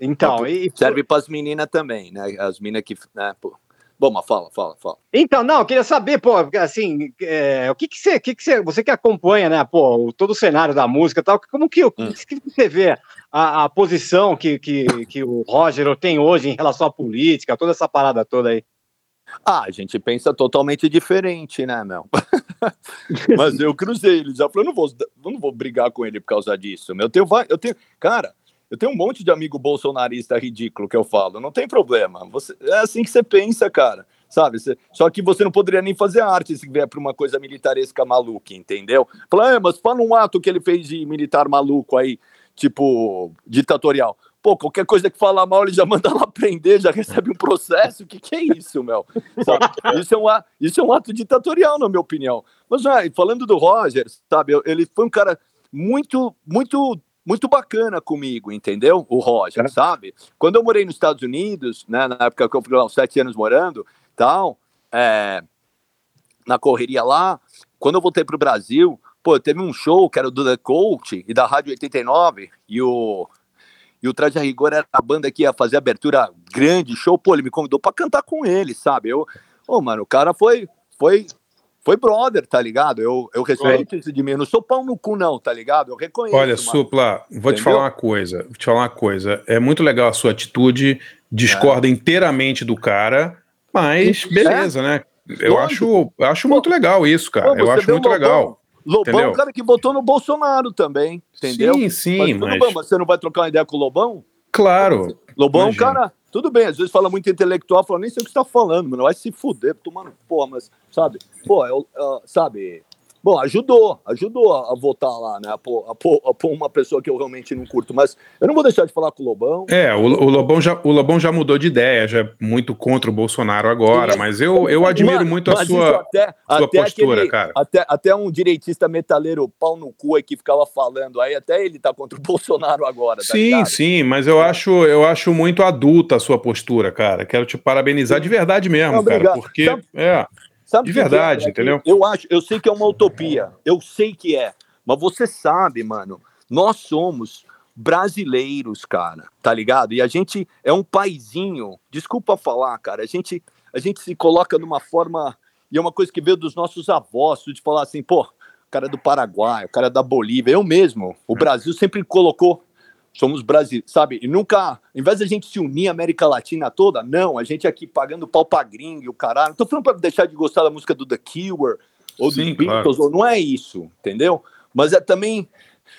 Então, e, Serve pras meninas também, né? As meninas que. Né, pô. Bom, mas fala, fala, fala. Então, não, eu queria saber, pô, assim, é, o que que você, que que você, você que acompanha, né, pô, todo o cenário da música e tal, como que, o Hum. que você vê a, a posição que, que, que o Roger tem hoje em relação à política, toda essa parada toda aí? Ah, a gente pensa totalmente diferente, né, meu? Mas eu cruzei ele, já falei, eu não vou, eu não vou brigar com ele por causa disso. meu. Eu tenho, vai- eu tenho, cara, eu tenho um monte de amigo bolsonarista ridículo que eu falo, não tem problema. Você, é assim que você pensa, cara. Sabe? Você- só que você não poderia nem fazer arte se vier para uma coisa militaresca maluca, entendeu? Falar, é, mas fala um ato que ele fez de militar maluco aí, tipo, ditatorial. Pô, qualquer coisa que falar mal, ele já manda lá prender, já recebe um processo. O que, que é isso, meu? Sabe? Isso, é um, a- isso é um ato ditatorial, na minha opinião. Mas, e falando do Roger, sabe, ele foi um cara muito, muito, muito bacana comigo, entendeu? O Roger, sabe? Quando eu morei nos Estados Unidos, né, na época que eu fiquei lá uns sete anos morando, tal, é, na correria lá, quando eu voltei pro Brasil, pô, teve um show que era do The Coach e da Rádio 89, e o, e o Traje a Rigor era a banda que ia fazer abertura grande, show, pô, ele me convidou pra cantar com ele, sabe? Eu, ô, mano, o cara foi, foi, foi brother, tá ligado? Eu, eu respeito isso de mim, eu não sou pau no cu não, tá ligado? Eu reconheço. Olha. Supla, vou te Entendeu? falar uma coisa. Vou te falar uma coisa. É muito legal a sua atitude, discorda inteiramente do cara, mas É. beleza, né? Eu Lógico. acho, eu acho muito legal isso, cara. Pô, eu acho o muito Lobão. legal. Lobão é entendeu? um cara que votou no Bolsonaro também, entendeu? Sim, sim, mas, mas você não vai trocar uma ideia com o Lobão? Claro. Lobão é um cara, tudo bem, às vezes fala muito intelectual, fala, nem sei o que você tá falando, mano, vai se fuder, tomando porra, mas, sabe, pô, eu, ah, sabe, bom, ajudou, ajudou a, votar lá, né, a pôr, a, pôr, a pôr uma pessoa que eu realmente não curto, mas eu não vou deixar de falar com o Lobão. É, o, o Lobão já, o Lobão já mudou de ideia, já é muito contra o Bolsonaro agora, mas eu, eu admiro Mano, muito a sua, até, sua até postura, aquele- cara. Até, até um direitista metaleiro pau no cu aí que ficava falando aí, até ele tá contra o Bolsonaro agora, tá Sim, ligado? sim, mas eu acho, eu acho muito adulta a sua postura, cara. Quero te parabenizar de verdade mesmo, Não, cara, porque Sabe- é Sabe de o que verdade, é? entendeu? Eu acho, eu sei que é uma utopia, eu sei que é, mas você sabe, mano, nós somos brasileiros, cara, tá ligado? E a gente é um paizinho, desculpa falar, cara, a gente, a gente se coloca numa forma, e é uma coisa que veio dos nossos avós, de falar assim, pô, o cara é do Paraguai, o cara é da Bolívia, eu mesmo, o Brasil sempre colocou somos brasileiros, sabe? E nunca, em vez da gente se unir a América Latina toda, não, a gente aqui pagando pau pra gringo e o caralho. Não tô falando pra deixar de gostar da música do The Cure ou Sim, dos Beatles, claro. ou não é isso, entendeu? Mas é também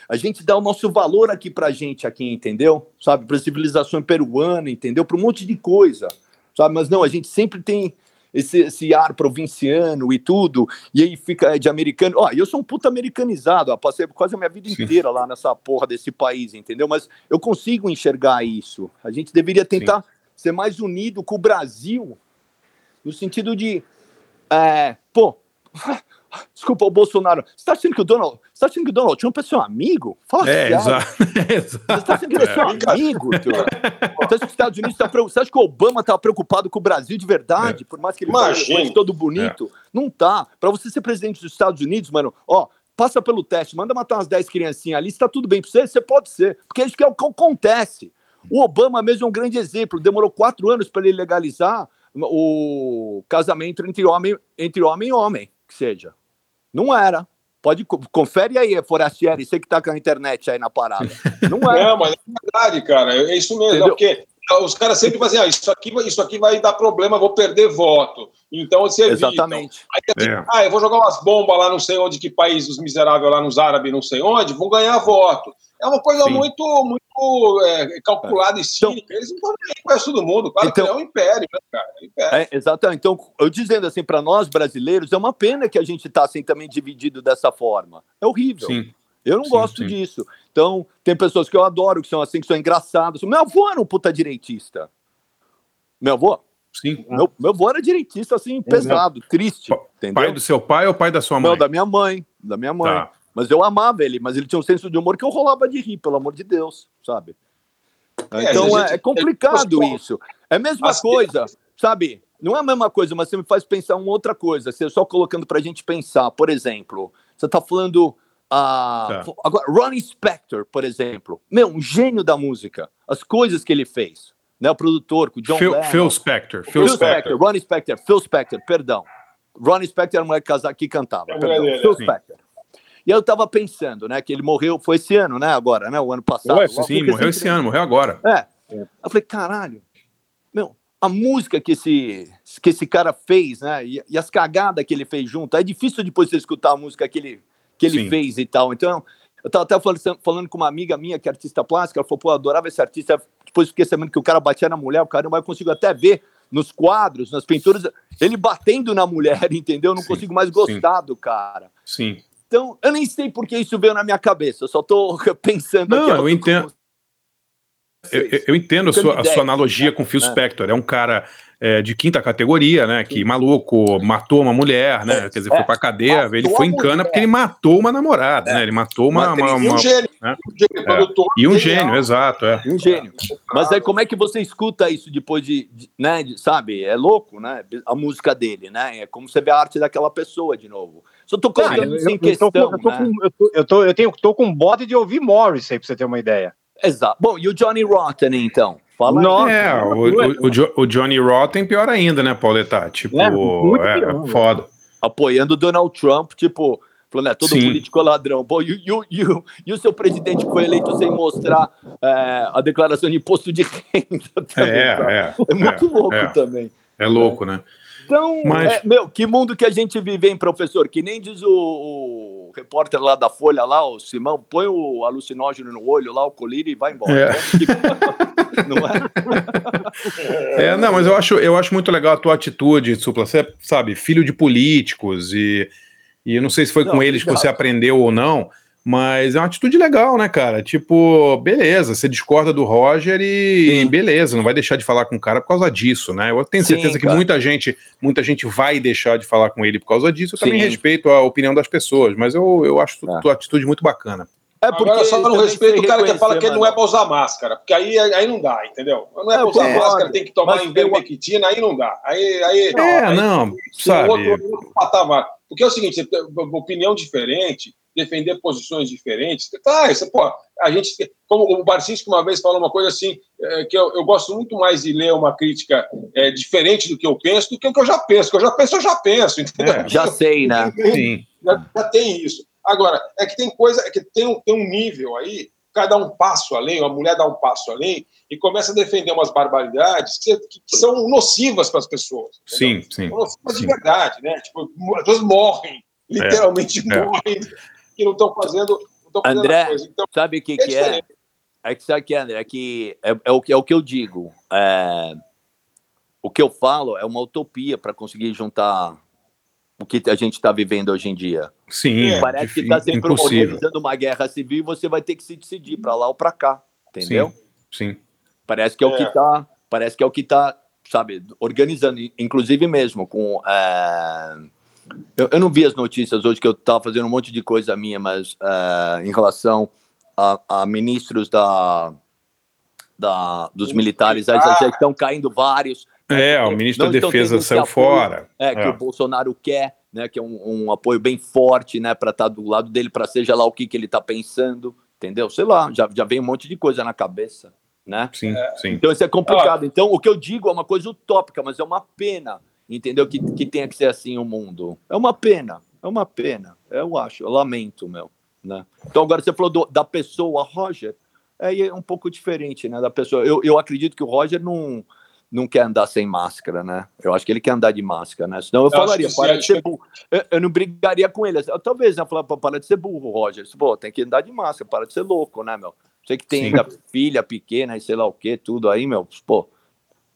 a gente dá o nosso valor aqui pra gente aqui, entendeu? Sabe, pra civilização peruana, entendeu? Pra um monte de coisa, sabe? Mas não, a gente sempre tem esse, esse ar provinciano e tudo, e aí fica de americano. Ó, eu sou um puta americanizado, ó, passei quase a minha vida inteira lá nessa porra desse país, entendeu? Mas eu consigo enxergar isso. A gente deveria tentar ser mais unido com o Brasil, no sentido de, é, pô, desculpa, o Bolsonaro, você tá achando que o Donald, você tá achando que o Donald Trump é seu amigo? Fala É, sério. exato. Você tá achando que ele é seu amigo? Você acha que os Estados Unidos tá preocupado? Você acha que o Obama tá preocupado com o Brasil de verdade? Por mais que ele fale todo bonito? Não tá. Pra você ser presidente dos Estados Unidos, mano, ó, passa pelo teste, manda matar umas 10 criancinhas ali, se tá tudo bem pra você, você pode ser. Porque é isso que é o que acontece. O Obama mesmo é um grande exemplo. Demorou quatro anos para ele legalizar o casamento entre homem, entre homem e homem, que seja. Não era. Pode, co- confere aí, Forastieri, você que tá com a internet aí na parada. Não era. Não, mas é verdade, cara. É isso mesmo. Entendeu? Porque os caras sempre fazem, ah, isso aqui, vai- isso aqui vai dar problema, vou perder voto. Então você evita. Exatamente. Aí, É. ah, eu vou jogar umas bombas lá, não sei onde, que país, os miseráveis lá nos árabes, não sei onde, vão ganhar voto. É uma coisa Sim. muito, muito é, calculada e cínica. Eles não estão nem aí com isso do mundo. Claro Então- que é um império, né, cara? É um império. É, exatamente. Então, eu dizendo assim, para nós brasileiros, é uma pena que a gente tá assim também dividido dessa forma. É horrível. Sim. Eu não Sim, gosto sim. disso. Então, tem pessoas que eu adoro, que são assim, que são engraçadas. Meu avô era um puta direitista. Meu avô? Sim. Meu, meu avô era direitista, assim, pesado, triste. Entendeu? Pai do seu pai ou pai da sua mãe? Não, da minha mãe. Da minha mãe. Tá. Mas eu amava ele, mas ele tinha um senso de humor que eu rolava de rir, pelo amor de Deus, sabe? É, então é, gente- é complicado isso. É a mesma Assim- coisa, sabe? Não é a mesma coisa, mas você me faz pensar uma outra coisa. Você só colocando pra gente pensar, por exemplo, você tá falando. ah, Tá. agora, Ronnie Spector, por exemplo. Meu, um gênio da música. As coisas que ele fez. Né, o produtor, com o John Phil, Lennon. Phil Spector. Phil, Phil Spector. Spector, Ronnie Spector, Phil Spector, perdão. Ronnie Spector era um moleque que cantava, É Phil. Spector. E eu tava pensando, né, que ele morreu, foi esse ano, né, agora, né, o ano passado. Ué, sim, morreu esse ano, morreu agora. É. Eu falei, caralho, meu, a música que esse, que esse cara fez, né, e, e as cagadas que ele fez junto, é difícil depois você escutar a música que ele, que ele Sim. fez e tal. Então, eu tava até falando, falando com uma amiga minha que é artista plástica, ela falou, pô, eu adorava esse artista, depois fiquei sabendo que o cara batia na mulher, o cara não vai conseguir até ver nos quadros, nas pinturas, ele batendo na mulher, entendeu? Eu não Sim, consigo mais gostar do cara. Sim. Então, eu nem sei por que isso veio na minha cabeça, eu só tô pensando Não, eu entendo. eu, eu- entendo a sua, a sua analogia com o Phil É. Spector. É um cara é, de quinta categoria, né? Que maluco, matou uma mulher, né? Quer dizer, foi É. pra cadeia. Matou Ele foi em cana porque ele matou uma namorada, né? Ele matou uma. Uma uma. E um gênio. né? Um gênio, É. E um genial. gênio, exato. É. Um gênio. Mas aí como é que você escuta isso depois de, de- né, de- sabe? É louco, né? A música dele, né? É como você vê a arte daquela pessoa de novo. Só tô colocando eu, isso em eu questão, com- eu, tô né? com, eu, tô, eu, tô, eu tenho, tô com um bode de ouvir Morris aí, pra você ter uma ideia. Exato. Bom, e o Johnny Rotten, então? Fala aí. Nossa, É, o, o, o Jo- o Johnny Rotten pior ainda, né, Pauleta? Tipo, É, é, né? foda. Apoiando o Donald Trump, tipo, falando, é, todo Sim. político é ladrão. Pô, e, e o- e e o seu presidente que foi eleito sem mostrar é, a declaração de imposto de renda também, É, é, É muito é, louco é. também. É louco, né? Então, Mas- é, meu, que mundo que a gente vive, hein, professor? Que nem diz o, o repórter lá da Folha, lá, o Simão, põe o alucinógeno no olho lá, o colírio e vai embora. É. Não é? É, não, mas eu acho, eu acho muito legal a tua atitude, Supla. Você é, sabe, filho de políticos e, e eu não sei se foi Não, com eles que você aprendeu ou não, mas é uma atitude legal, né, cara? Tipo, beleza, você discorda do Roger e beleza, não vai deixar de falar com o cara por causa disso, né? Eu tenho Sim, certeza que cara. muita gente, muita gente vai deixar de falar com ele por causa disso. Eu também Sim. respeito a opinião das pessoas, mas eu, eu acho tu- tua atitude muito bacana. É Agora só não também respeito o cara que fala que ele não é pra usar máscara, porque aí, aí não dá, entendeu? Não é, É, pra usar concordo. máscara, tem que tomar ivermectina, aí não dá. Aí, aí, É, aí, não, tem sabe? Outro, outro patamar. Porque é o seguinte, você tem uma opinião diferente, defender posições diferentes. Claro, você, pô, a gente, como o Barcinski uma vez falou uma coisa assim, é, que eu, eu gosto muito mais de ler uma crítica é, diferente do que eu penso do que o que eu já penso. O que eu já penso, eu já penso, entendeu? É, Já sei, né? Sim. Já, já tem isso. Agora, é que tem coisa, é que tem um, tem um nível aí, o cara dá um passo além, uma mulher dá um passo além e começa a defender umas barbaridades que, que- são nocivas para as pessoas. Sim, sim. São nocivas de sim. verdade, né? Tipo, as pessoas morrem, literalmente é. morrem, que não estão fazendo, não fazendo André. Então, sabe o que, é que é? É que sabe o que é, André? É que é, é o, que- é o que eu digo. É, o que eu falo é uma utopia para conseguir juntar o que a gente está vivendo hoje em dia. Sim, é Parece que está sempre organizando uma guerra civil e você vai ter que se decidir para lá ou para cá, entendeu? Sim, sim. Parece que é, o que É. tá, parece que é o que tá, sabe, organizando, inclusive mesmo com é, eu, eu não vi as notícias hoje que eu estava fazendo um monte de coisa minha, mas é, em relação a, a ministros da, da dos militares, aí já estão caindo vários. É, o ministro da Defesa saiu apoio, fora. É, que É. o Bolsonaro quer, né? Que é um, um apoio bem forte, né? Para estar do lado dele, para seja lá o que, que ele está pensando, entendeu? Sei lá, já, já vem um monte de coisa na cabeça, né? Sim, sim. Então isso é complicado. Então o que eu digo é uma coisa utópica, mas é uma pena, entendeu? Que, que tenha que ser assim o mundo. É uma pena, é uma pena. Eu acho, eu lamento, meu. Né? Então agora você falou do- da pessoa Roger, aí é um pouco diferente, né? Da pessoa. Eu, eu acredito que o Roger não não quer andar sem máscara, né? Eu acho que ele quer andar de máscara, né? Senão eu, Eu falaria, para de ser que- burro. Eu, eu não brigaria com ele. Eu, talvez, né? Falar, "Pô, para de ser burro, Roger. Pô, tem que andar de máscara, para de ser louco, né, meu? Você que tem filha pequena e sei lá o que, tudo aí, meu, pô.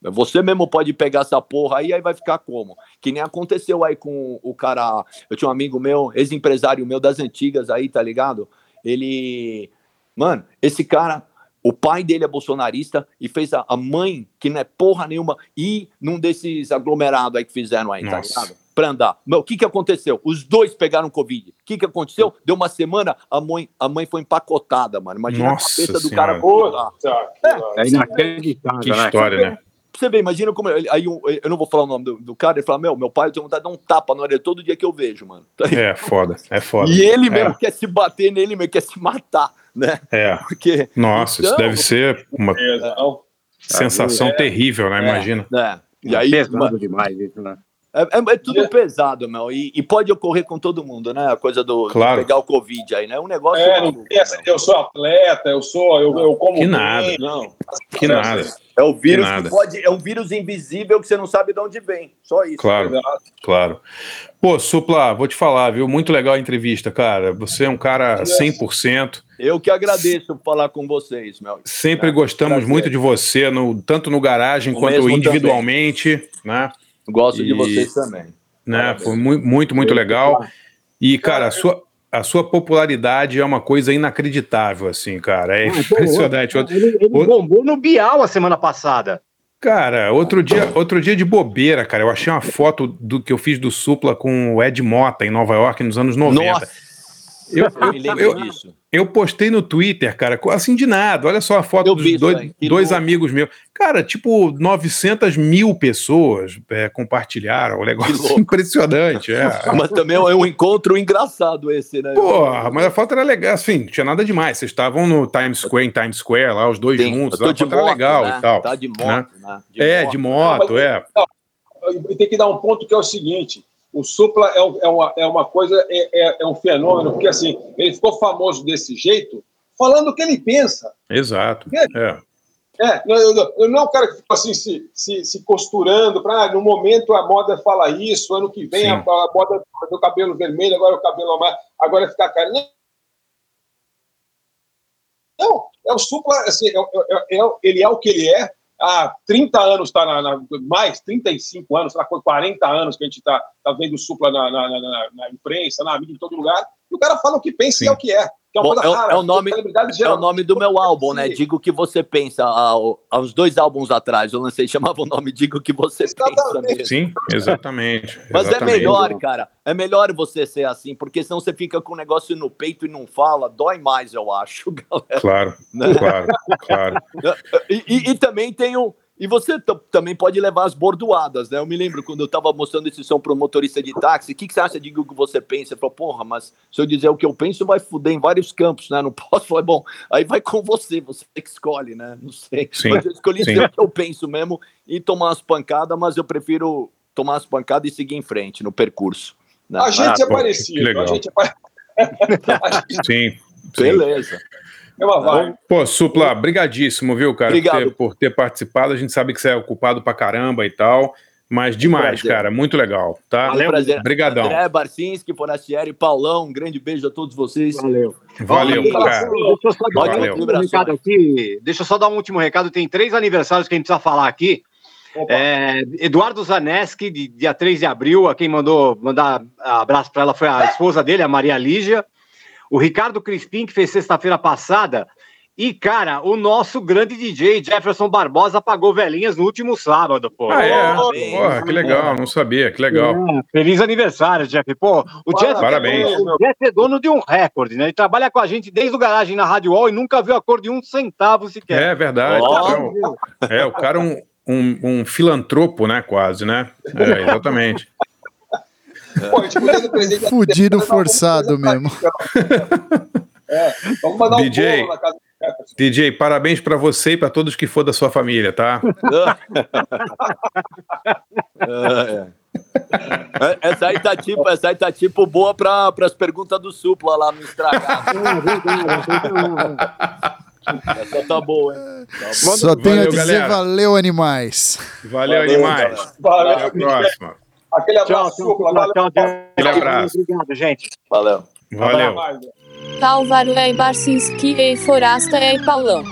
Você mesmo pode pegar essa porra aí, aí vai ficar como? Que nem aconteceu aí com o cara. Eu tinha um amigo meu, ex-empresário meu das antigas aí, tá ligado? Ele. Mano, esse cara, o pai dele é bolsonarista e fez a, a mãe, que não é porra nenhuma, ir num desses aglomerados aí que fizeram aí, tá Nossa. ligado? Pra andar. Meu, o que que aconteceu? Os dois pegaram Covid. O que que aconteceu? Deu uma semana, a mãe, a mãe foi empacotada, mano. Imagina Nossa a cabeça do Senhora. cara. Porra. Puta, É inacreditável, Que né? história, né? Você vê, imagina como. ele- Aí eu não vou falar o nome do, do cara, ele fala: Meu, meu pai, eu tenho vontade de dar um tapa na orelha todo dia que eu vejo, mano. Tá? É foda, é foda. E ele É. mesmo quer se bater nele, mesmo quer se matar, né? É. Porque. Nossa, isso Então- deve ser uma Então, sensação É. terrível, né? É, Imagina. né? E aí, Pesado demais isso, né? É, é- é tudo pesado, meu. E, e pode ocorrer com todo mundo, né? A coisa do Claro. pegar o Covid aí, né? É um negócio. é, maluco, eu sou atleta, eu sou, eu, eu como Que bem. nada. Não. Que nada. É o vírus Que que, pode. É um vírus invisível que você não sabe de onde vem. Só isso. Claro, claro. Pô, Supla, vou te falar, viu? Muito legal a entrevista, cara. Você é um cara 100%. Eu que agradeço por falar com vocês, meu. Sempre É, gostamos prazer. muito de você, no, tanto no garagem O quanto individualmente, né? Gosto de E- vocês também. né? Foi muito, muito, muito legal. E, cara, a sua, a sua popularidade é uma coisa inacreditável, assim, cara. É Ah, pô, impressionante. Outro- Ele, ele bombou no Bial a semana passada. Cara, outro dia, outro dia de bobeira, cara, eu achei uma foto do que eu fiz do Supla com o Ed Mota em Nova York nos anos 90. Nossa, Eu, eu me lembro eu- disso. eu postei no Twitter, cara, assim de nada. Olha só a foto Eu dos vi dois, que dois louco. amigos meus. Cara, tipo, 900 mil pessoas é, compartilharam. O negócio impressionante. É. Mas também é um encontro engraçado esse, né? Porra, mas a foto era legal, assim, não tinha nada demais. Vocês estavam no Times Square, em Times Square, lá, os dois Sim, juntos. a de foto era moto, legal né? e tal. Tá de moto, né? né? é, de moto, é. E tem que dar um ponto que é o seguinte: o Supla é, um- é uma, é uma coisa, é, é- é um fenômeno, porque assim, ele ficou famoso desse jeito, falando o que ele pensa. Exato. É. É, não, eu, não- é um cara que fica assim se, se, se costurando para ah, no momento a moda fala isso, ano que vem a, a moda do cabelo vermelho, agora o cabelo amarelo, agora ficar cara. Não, não, é o Supla, assim, é, é- é- ele é o que ele é. Há 30 anos está na, na- mais, 35 anos, sei lá, 40 anos que a gente está tá vendo Supla na, na- na- na imprensa, na mídia, em todo lugar. E o cara fala o que pensa e é o que é. Que é Bom, coisa é, o- rara. é o nome, é o nome do meu álbum, né? Diga o que você pensa. Há, há uns dois álbuns atrás, eu lancei, chamava o nome Diga o que você pensa mesmo. Sim, exatamente. Mas exatamente. é melhor, cara. É melhor você ser assim, porque senão você fica com o negócio no peito e não fala. Dói mais, eu acho, galera. Claro, Né? claro, claro. E, e- e também tem um. E você também pode levar as bordoadas, né? Eu me lembro quando eu tava mostrando esse som para um motorista de táxi, o que, que você acha? Diga o que você pensa. Ele falou, porra, mas se eu dizer o que eu penso, vai fuder em vários campos, né? Não posso. Eu Falei, bom, aí vai com você, você que escolhe, né? Não sei. Sim, Mas eu escolhi sim. o que eu penso mesmo e tomar umas pancadas, mas eu prefiro tomar as pancadas e seguir em frente no percurso. né? A gente é Ah, pô, que parecido. legal. A gente é parecido. Sim. sim. Beleza. É uma vibe. Pô, Supla, brigadíssimo, viu, cara, por Obrigado. ter, por ter participado. A gente sabe que você é ocupado pra caramba e tal, mas demais, cara, muito legal, tá? Valeu, prazer. Obrigadão. André Barcinski, Forastieri, Paulão, um grande beijo a todos vocês. Valeu. Valeu, cara. Deixa eu só dar Valeu. um último recado aqui. Deixa eu só dar um último recado. Tem três aniversários que a gente precisa falar aqui. É, Eduardo Zaneski, dia 3 de abril, a quem mandou mandar abraço para ela foi a esposa dele, a Maria Lígia. O Ricardo Crispim, que fez sexta-feira passada. E, cara, o nosso grande DJ, Jefferson Barbosa, apagou velhinhas no último sábado, pô. Ah, é? Parabéns. Porra, que legal, não sabia, que legal. É, feliz aniversário, Jeff. Pô, o Jeff, Parabéns. É dono, o Jeff é dono de um recorde, né? Ele trabalha com a gente desde o garagem na Rádio Wall e nunca viu a cor de um centavo sequer. É verdade. Ó. cara, o- É, o cara é um, um, um filantropo, né, quase, né? É, exatamente. Pô, presente- Fudido forçado mesmo. É, vamos mandar um DJ. bolo na casa. DJ, parabéns pra você e pra todos que for da sua família, tá? É, é. Essa aí tá tipo, essa aí tá tipo boa para as perguntas do Supla lá no estragado. Essa tá boa, hein? Tá. Só tenho Valeu, a dizer galera. valeu, animais. Valeu, Valeu, animais. Valeu. Até a próxima. Aquele Tchau, abraço, tchau, tchau, valeu. tchau, tchau. Aquele abraço. Obrigado, gente. Valeu. Valeu. Mais. Álvaro é Barcinski e Forasta é Paulão.